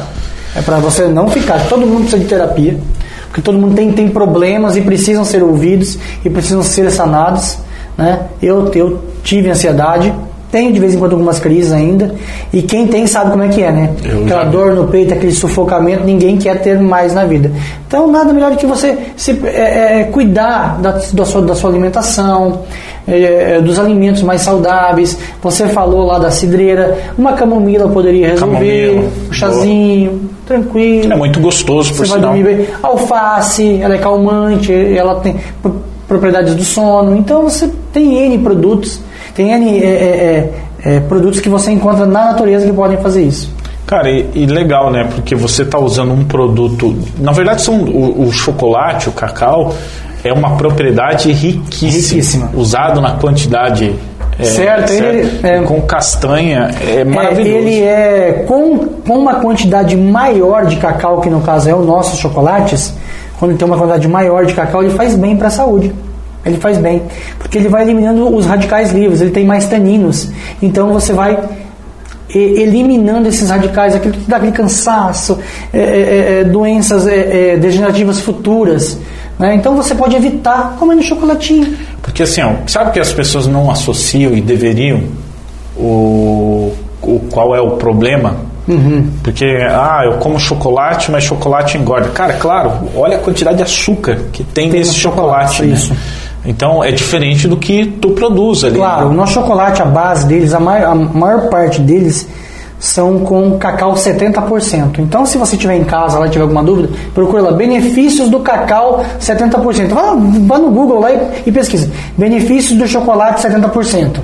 É para você não ficar. Todo mundo precisa de terapia. Porque todo mundo tem, tem problemas e precisam ser ouvidos e precisam ser sanados. Né? Eu, eu tive ansiedade, tenho de vez em quando algumas crises ainda. E quem tem sabe como é que é, né? Eu Aquela dor no peito, aquele sufocamento, ninguém quer ter mais na vida. Então, nada melhor do que você se, é, é, cuidar da, da, sua, da sua alimentação, é, é dos alimentos mais saudáveis. Você falou lá da cidreira, uma camomila poderia resolver, camomila, um chazinho, boa. tranquilo. É muito gostoso, por Você vai dormir bem. Alface, ela é calmante, ela tem propriedades do sono. Então, você tem N produtos tem N é, é, é, produtos que você encontra na natureza que podem fazer isso. Cara, e, e legal, né? Porque você está usando um produto. Na verdade, são o, o chocolate, o cacau, é uma propriedade riquíssima, Riquíssima. usado na quantidade é, Certo, ele- é- com castanha é É, maravilhoso. ele é com, com uma quantidade maior de cacau, que no caso é o nossos chocolates, quando tem uma quantidade maior de cacau, ele faz bem para a saúde. Ele faz bem, porque ele vai eliminando os radicais livres, ele tem mais taninos. Então você vai eliminando esses radicais, aquilo que dá aquele cansaço, é, é, é, doenças é, é, degenerativas futuras. né? Então você pode evitar comendo chocolatinho. Porque assim, ó, sabe que as pessoas não associam e deveriam o, o qual é o problema? Uhum. Porque, ah, eu como chocolate, mas chocolate engorda. Cara, claro, olha a quantidade de açúcar que tem, Tem nesse chocolate. chocolate, né? isso. Então é diferente do que tu produz ali. Claro, o nosso chocolate, a base deles, a maior, a maior parte deles são com cacau 70%. Então, se você tiver em casa lá tiver alguma dúvida, procura lá benefícios do cacau 70%. Vá, vá no Google lá e, e pesquisa benefícios do chocolate 70%.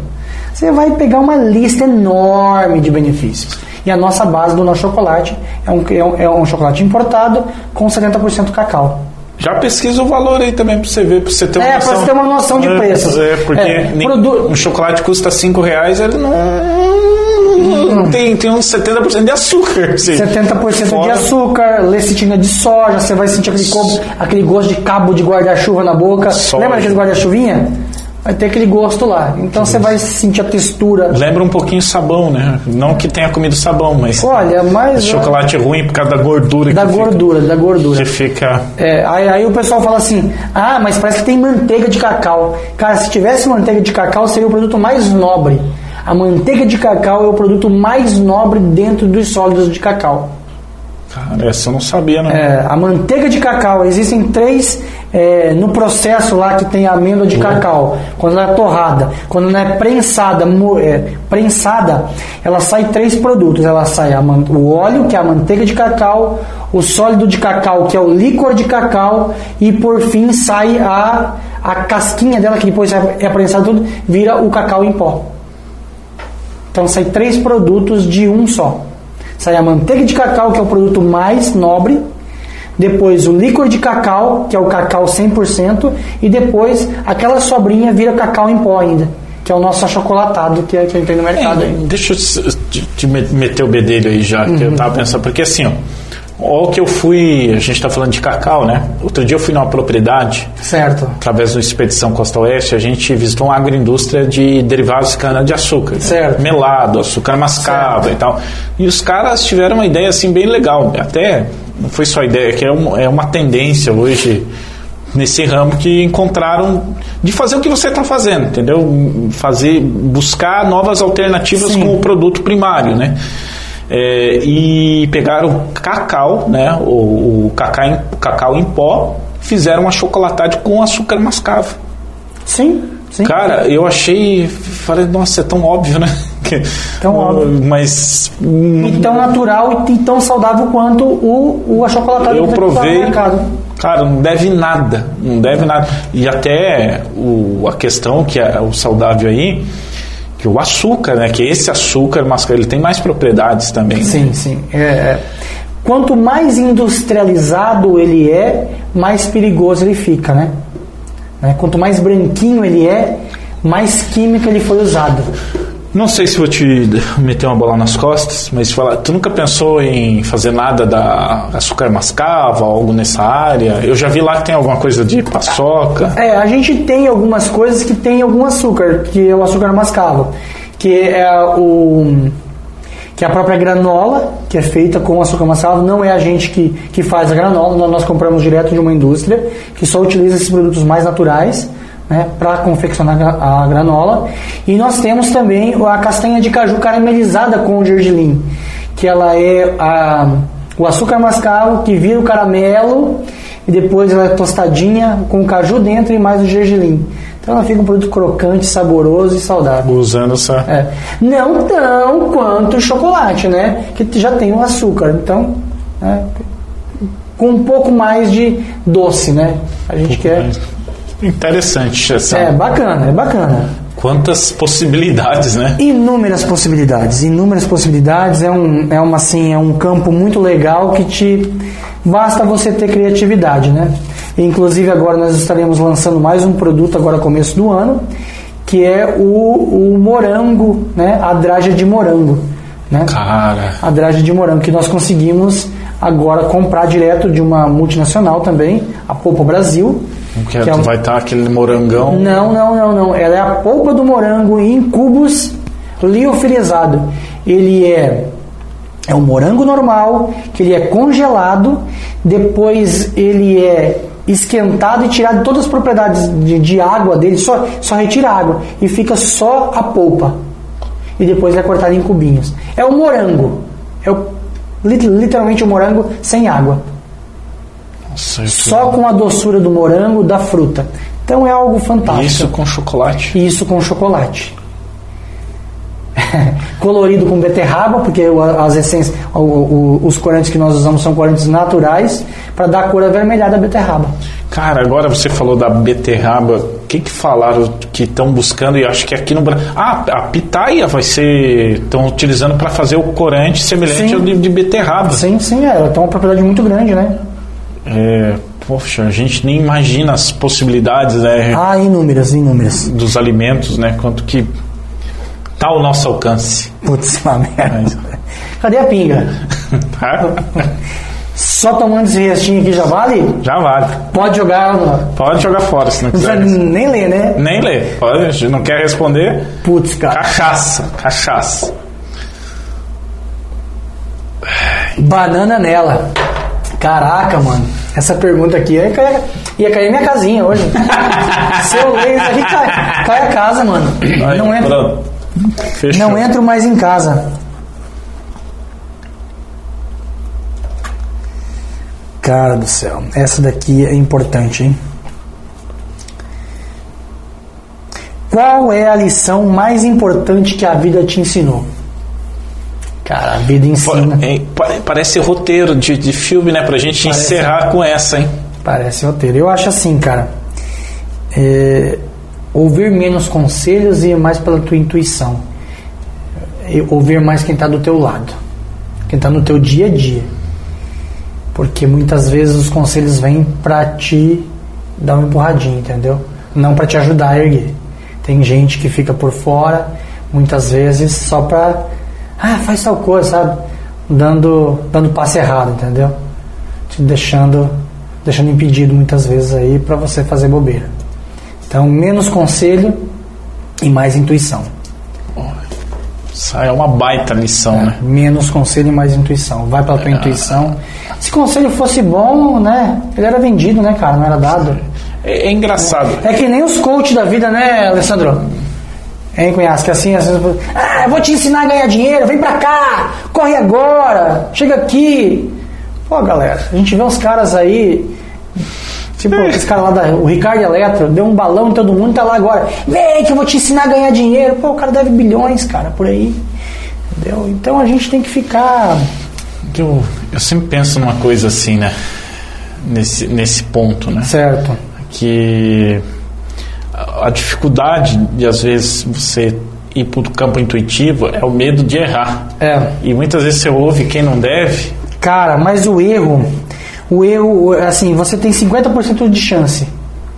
Você vai pegar uma lista enorme de benefícios. E a nossa base do nosso chocolate é um, é um, é um chocolate importado com 70% cacau. Já pesquisa o valor aí também pra você ver, pra você ter uma É, noção. pra você ter uma noção de É, preços. É, porque É, nem- produ- um chocolate custa 5 reais, ele não. Tem, tem uns 70% de açúcar. assim. 70% de Fora- açúcar, lecitina de soja, você vai sentir aquele, aquele gosto de cabo de guarda-chuva na boca. Soja. Lembra aquele guarda-chuvinha? Vai ter aquele gosto lá. Então você vai sentir a textura. Lembra um pouquinho sabão, né? Não que tenha comido sabão, mas. Olha, mas. chocolate ruim por causa da gordura Da que fica- gordura, da gordura. que fica. É, aí, aí o pessoal fala assim: ah, mas parece que tem manteiga de cacau. Cara, se tivesse manteiga de cacau, seria o produto mais nobre. A manteiga de cacau é o produto mais nobre dentro dos sólidos de cacau. Cara, essa eu não sabia, não. É, a manteiga de cacau, existem três é, no processo lá que tem a amêndoa de cacau, quando ela é torrada, quando ela é prensada, mo- é, prensada, ela sai três produtos, ela sai a o óleo, que é a manteiga de cacau, o sólido de cacau, que é o líquor de cacau, e por fim sai a, a casquinha dela, que depois é, é prensado tudo, vira o cacau em pó. Então sai três produtos de um só. Sai a manteiga de cacau, que é o produto mais nobre, depois o líquor de cacau, que é o cacau 100%, e depois aquela sobrinha vira cacau em pó ainda, que é o nosso achocolatado que, é- que a gente tem no mercado É, aí. deixa eu te, te- te me- meter o bedelho aí já, que eu Uhum. tava pensando, porque assim, ó, ó que eu fui, a gente tá falando de cacau, né? Outro dia eu fui numa propriedade, Certo. através do Expedição Costa Oeste, a gente visitou uma agroindústria de derivados de cana-de-açúcar. né? Certo. Melado, açúcar mascavo e tal. E os caras tiveram uma ideia assim bem legal. Até não foi só ideia, que é, um- é uma tendência hoje nesse ramo que encontraram de fazer o que você está fazendo, entendeu? Fazer, buscar novas alternativas Sim. com o produto primário, né? É, e pegaram cacau, né? O, o cacau, em, cacau em pó, fizeram uma chocolatada com açúcar mascavo. Sim, sim. Cara, eu achei. Falei, nossa, é tão óbvio, né? Tão óbvio. Mas. E tão natural e tão saudável quanto o, o achocolatado Eu que tá no provei. mercado. Cara, não deve nada. Não deve nada. E até o, a questão que é o saudável aí, que o açúcar, né? Que esse açúcar mascavo, ele tem mais propriedades também. né? Sim, sim. É, é. Quanto mais industrializado ele é, mais perigoso ele fica, né? Né? Quanto mais branquinho ele é, mais química ele foi usado. Não sei se vou te meter uma bola nas costas, mas falar, tu nunca pensou em fazer nada da açúcar mascavo, algo nessa área? Eu já vi lá que tem alguma coisa de paçoca. É, a gente tem algumas coisas que tem algum açúcar, que é o açúcar mascavo, que é o que é a própria granola, que é feita com açúcar mascavo, não é a gente que, que faz a granola, nós compramos direto de uma indústria que só utiliza esses produtos mais naturais né, para confeccionar a granola. E nós temos também a castanha de caju caramelizada com o gergelim, que ela é a, o açúcar mascavo que vira o caramelo e depois ela é tostadinha com o caju dentro e mais o gergelim. Então ela fica um produto crocante, saboroso e saudável. Usando essa. É. Não tão quanto o chocolate, né? Que já tem o açúcar. Então, né? com um pouco mais de doce, né? A gente quer. Interessante essa. É bacana, é bacana. Quantas possibilidades, né? Inúmeras possibilidades, inúmeras possibilidades. É um, é uma, assim, é um campo muito legal que te basta você ter criatividade, né? Inclusive agora nós estaremos lançando mais um produto agora começo do ano, que é o, o morango, né? A draja de morango, né? Cara. A draja de morango que nós conseguimos agora comprar direto de uma multinacional também, a Polpa Brasil. Que, que é um- vai estar aquele morangão. Não, não, não, não. Ela é a polpa do morango em cubos liofilizado. Ele é é um morango normal, que ele é congelado, depois ele é esquentado e tirado todas as propriedades de, de água dele, só, só retira a água e fica só a polpa. E depois é cortado em cubinhos. É o morango. É o, lit- literalmente o morango sem água Só com a doçura do morango, da fruta. Então é algo fantástico. Isso com chocolate. Isso com chocolate. Colorido com beterraba, porque as essências, os corantes que nós usamos são corantes naturais, para dar a cor avermelhada da beterraba. Cara, agora você falou da beterraba. O que, que falaram que estão buscando? E acho que aqui no Brasil. Ah, a pitaia vai ser. Estão utilizando para fazer o corante semelhante Sim. ao de, de beterraba. Sim, sim, é, ela tem uma propriedade muito grande, né? É, poxa, a gente nem imagina as possibilidades né, Ah, inúmeras, inúmeras. dos alimentos, né? Quanto que tá ao nosso alcance. Putz, uma merda. Mas- Cadê a pinga? Tá? Só tomando esse restinho aqui já vale? Já vale. Pode jogar. Não Pode jogar fora se não precisa quiser. nem ler, né? Nem lê. Pode, não quer responder? Putz, cara. Cachaça. Cachaça. Banana nela. Caraca, mano. Essa pergunta aqui ia cair, ia cair minha casinha hoje. Se eu ler isso aqui, cai, cai a casa, mano. Aí, Não entro, não entro mais em casa. Cara do céu, essa daqui é importante, hein? Qual é a lição mais importante que a vida te ensinou? Cara, a vida ensina. Parece roteiro de, de filme, né? Pra gente Parece. encerrar com essa, hein? Parece roteiro. Eu acho assim, cara. é, ouvir menos conselhos e ir mais pela tua intuição. E ouvir mais quem está do teu lado. Quem está no teu dia a dia. Porque muitas vezes os conselhos vêm para te dar uma empurradinha, entendeu? Não para te ajudar a erguer. Tem gente que fica por fora, muitas vezes só para ah, faz tal coisa, sabe? Dando dando passe errado, entendeu? Te deixando deixando impedido muitas vezes aí para você fazer bobeira. Então, menos conselho e mais intuição. Isso é uma baita lição, né? Menos conselho e mais intuição. Vai pela tua intuição. Se conselho fosse bom, né? Ele era vendido, né, cara? Não era dado. É, é engraçado. É que nem os coaches da vida, né, Alessandro? Hein, cunhado? Que assim, às vezes, ah, eu vou te ensinar a ganhar dinheiro, vem pra cá, corre agora, chega aqui. Pô, galera, a gente vê uns caras aí, tipo, esse cara lá, da, o Ricardo Eletro, deu um balão em todo mundo, tá lá agora, vem que eu vou te ensinar a ganhar dinheiro. Pô, o cara deve bilhões, cara, por aí. Entendeu? Então a gente tem que ficar. Eu, eu sempre penso numa coisa assim, né? Nesse, nesse ponto, né? Certo. Que a, dificuldade de, às vezes, você ir para o campo intuitivo é o medo de errar. É. E muitas vezes você ouve quem não deve. Cara, mas o erro, o erro, assim, você tem 50% de chance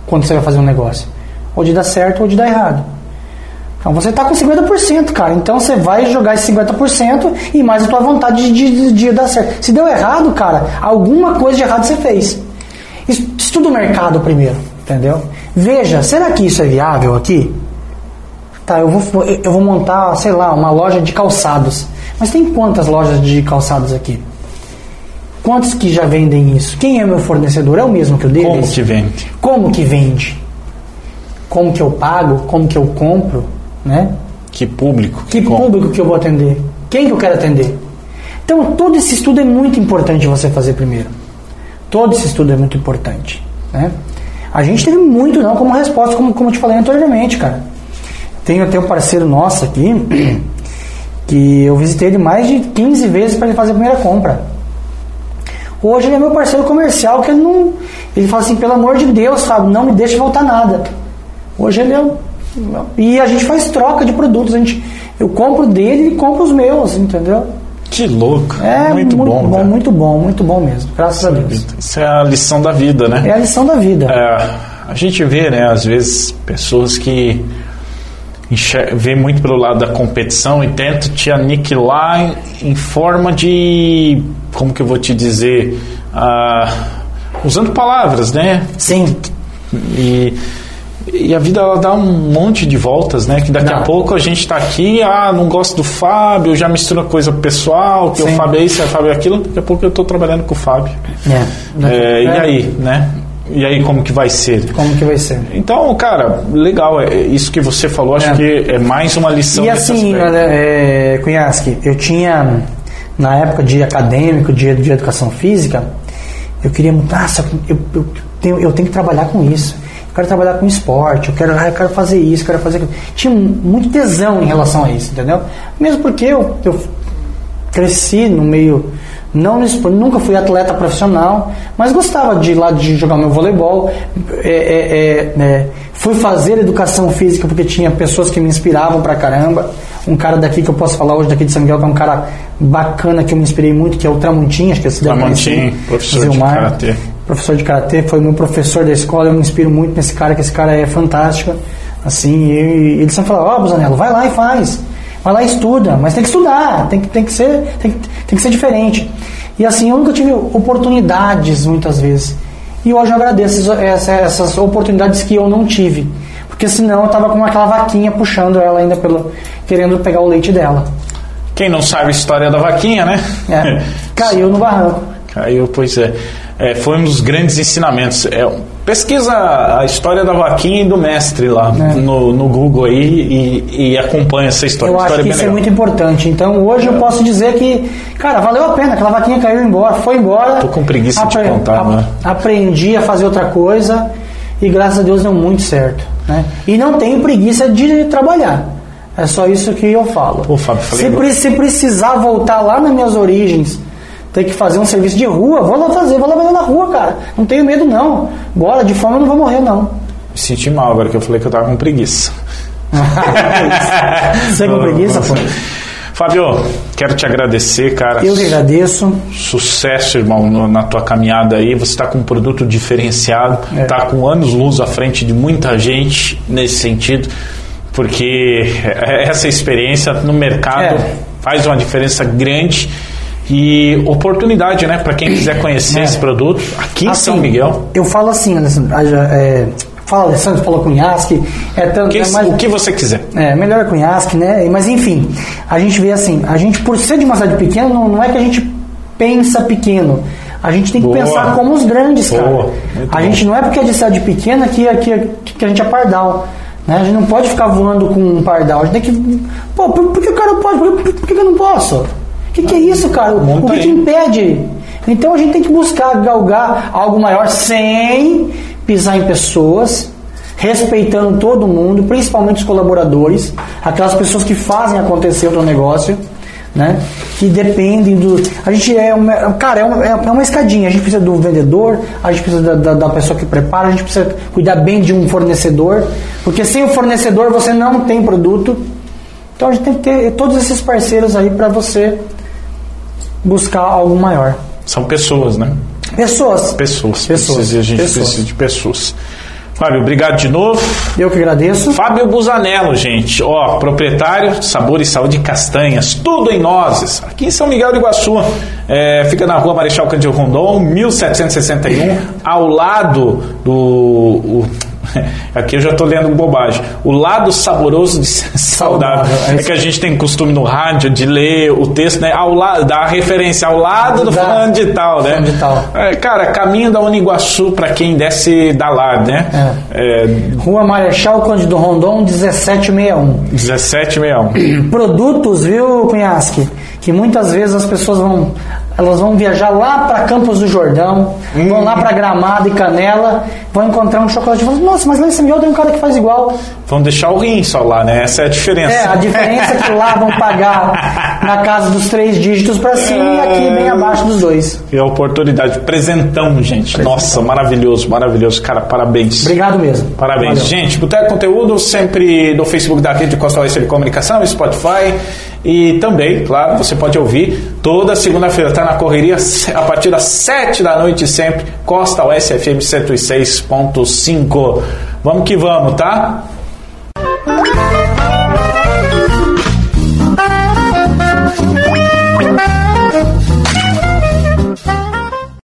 quando você vai fazer um negócio. Ou de dar certo ou de dar errado. Então você tá com 50%, cara. Então você vai jogar esse 50% e mais a tua vontade de, de, de dar certo. Se deu errado, cara, alguma coisa de errado você fez. Es- Estuda o mercado primeiro, entendeu? Veja, será que isso é viável aqui? Tá, eu vou, eu vou montar, sei lá, uma loja de calçados. Mas tem quantas lojas de calçados aqui? Quantos que já vendem isso? Quem é meu fornecedor? É o mesmo que o deles? Como que vende? Como que vende? Como que eu pago? Como que eu compro? Né? Que público? Que compra? público que eu vou atender? Quem que eu quero atender? Então, todo esse estudo é muito importante você fazer primeiro. Todo esse estudo é muito importante. Né? A gente teve muito não como resposta, como, como eu te falei anteriormente, cara. Tem até um parceiro nosso aqui, que eu visitei ele mais de 15 vezes para ele fazer a primeira compra. Hoje ele é meu parceiro comercial, que ele não. Ele fala assim, pelo amor de Deus, sabe, não me deixe voltar nada. Hoje ele é, E a gente faz troca de produtos. A gente, eu compro dele e compro os meus, entendeu? Que louco. É muito, bom, bom cara. muito bom, muito bom mesmo. Graças a Deus. Isso é a lição da vida, né? É a lição da vida. É, a gente vê, né, às vezes, pessoas que vê muito pelo lado da competição e tenta te aniquilar em, em forma de. Como que eu vou te dizer? Ah, usando palavras, né? Sim. E, e a vida ela dá um monte de voltas, né? Que daqui Dá. a pouco a gente tá aqui, ah, não gosto do Fábio, já mistura coisa pessoal, que o Sim. Fábio é isso, o Fábio é aquilo. Daqui a pouco eu tô trabalhando com o Fábio. É. É, E É. aí, né? E aí como que vai ser? Como que vai ser? Então, cara, legal. É, isso que você falou, acho É. que é mais uma lição E assim, é, Cunhasque, eu tinha, na época de acadêmico, de, de educação física, eu queria, nossa, eu, eu, tenho, eu tenho que trabalhar com isso. Eu quero trabalhar com esporte, eu quero, ah, eu quero fazer isso, eu quero fazer aquilo. Tinha muito tesão em relação a isso, entendeu? Mesmo porque eu, eu cresci no meio. Não no esporte, nunca fui atleta profissional, mas gostava de ir lá de jogar meu voleibol. É, é, é, é, fui fazer educação física porque tinha pessoas que me inspiravam pra caramba. Um cara daqui que eu posso falar hoje, daqui de São Miguel, que é um cara bacana que eu me inspirei muito, que é o Tramontim, acho que deve Tramontim, conhecer. professor de Zilmar, karatê. Professor de karatê, foi meu professor da escola, eu me inspiro muito nesse cara, que esse cara é fantástico. Assim, e ele sempre fala, ó, Busanello, vai lá e faz. Vai lá e estuda, mas tem que estudar, tem que, tem que, ser, tem, tem que ser diferente. E assim, eu nunca tive oportunidades muitas vezes. E hoje eu agradeço essa- essas oportunidades que eu não tive. Porque senão eu tava com aquela vaquinha puxando ela ainda pelo. querendo pegar o leite dela. Quem não sabe a história da vaquinha, né? É, caiu no barranco. Caiu, pois é. É, Foi um dos grandes ensinamentos. É, pesquisa a história da vaquinha e do mestre lá É. no, no Google aí e, e acompanha essa história. Eu acho história que é isso bem é legal. muito importante. Então hoje eu posso dizer que, cara, valeu a pena. Aquela vaquinha caiu embora, foi embora. Tô com preguiça de contar, né? Aprendi a fazer outra coisa e graças a Deus deu muito certo. Né? E não tenho preguiça de trabalhar. É só isso que eu falo. Pô, Fábio, se, pre- se precisar voltar lá nas minhas origens, ter que fazer um serviço de rua, vou lá fazer, vou lá fazer na rua, cara. Não tenho medo, não. Bora, de fome eu não vou morrer, não. Me senti mal agora que eu falei que eu tava com preguiça. Você com preguiça, pô? Fábio, quero te agradecer, cara. Eu que agradeço. Sucesso, irmão, no- na tua caminhada aí. Você está com um produto diferenciado, É. está com anos luz à frente de muita gente nesse sentido, porque essa experiência no mercado É. faz uma diferença grande e oportunidade, né, para quem quiser conhecer É. esse produto aqui em São Assim, Miguel. Eu falo assim, Alessandro. É, fala Alessandro, fala Cunhasque. É tanto, Que- é mais- o que você quiser. É, melhor é Cunhasque, né? Mas enfim, a gente vê assim, a gente, por ser de uma cidade pequena, não, não é que a gente pensa pequeno. A gente tem que Boa. pensar como os grandes, cara. Boa, A bom. gente não é porque é de cidade pequena que, que, que a gente é pardal. Né? A gente não pode ficar voando com um pardal. A gente tem que. Pô, por, por que o cara pode? Por, por- por que eu não posso? O que, que é isso, cara? O Monta que, aí. impede? Então a gente tem que buscar galgar algo maior sem pisar em pessoas, respeitando todo mundo, principalmente os colaboradores, aquelas pessoas que fazem acontecer o teu negócio, né? Que dependem do. A gente é uma, cara, é uma, é uma escadinha. A gente precisa do vendedor, a gente precisa da, da, da pessoa que prepara, a gente precisa cuidar bem de um fornecedor, porque sem o fornecedor você não tem produto. Então a gente tem que ter todos esses parceiros aí para você buscar algo maior. São pessoas, né? Pessoas. Pessoas. Pessoas. Precisa- a gente Pessoas. precisa de pessoas. Fábio, obrigado de novo. Eu que agradeço. Fábio Busanello, gente, ó, proprietário Sabor e Saúde Castanhas, tudo em nozes, aqui em São Miguel do Iguaçu. É, fica na rua Marechal Cândido Rondon, 1761, ao lado do. o- aqui eu já estou lendo bobagem. O lado saboroso de saudável. Saudável, é É que a gente tem costume no rádio de ler o texto, né? Ao lado, dar a referência ao lado do Da- fulano de tal, né? de tal. É, cara, caminho da Uniguaçu para quem desce da lá, né? É, Rua Marechal Cândido Rondon, 1761. 1761. Produtos, viu, Cunhasque? Que muitas vezes as pessoas vão. Elas vão viajar lá para Campos do Jordão, Hum. vão lá para Gramado e Canela, vão encontrar um chocolate e falam, nossa, mas lá em Miguel tem um cara que faz igual. Vamos deixar o rim só lá, né? Essa é a diferença. É, a diferença é que lá vão pagar na casa dos três dígitos para cima e aqui bem abaixo dos dois. E a oportunidade. Presentão, gente. Nossa, maravilhoso, maravilhoso. Cara, parabéns. Obrigado mesmo. Parabéns. Valeu. Gente, Boteco Conteúdo sempre no Facebook da Rede Costa Oeste de Comunicação, Spotify e também, claro, você pode ouvir toda segunda-feira, tá na correria a partir das 7 da noite sempre, Costa Oeste FM 106.5. Vamos que vamos, tá?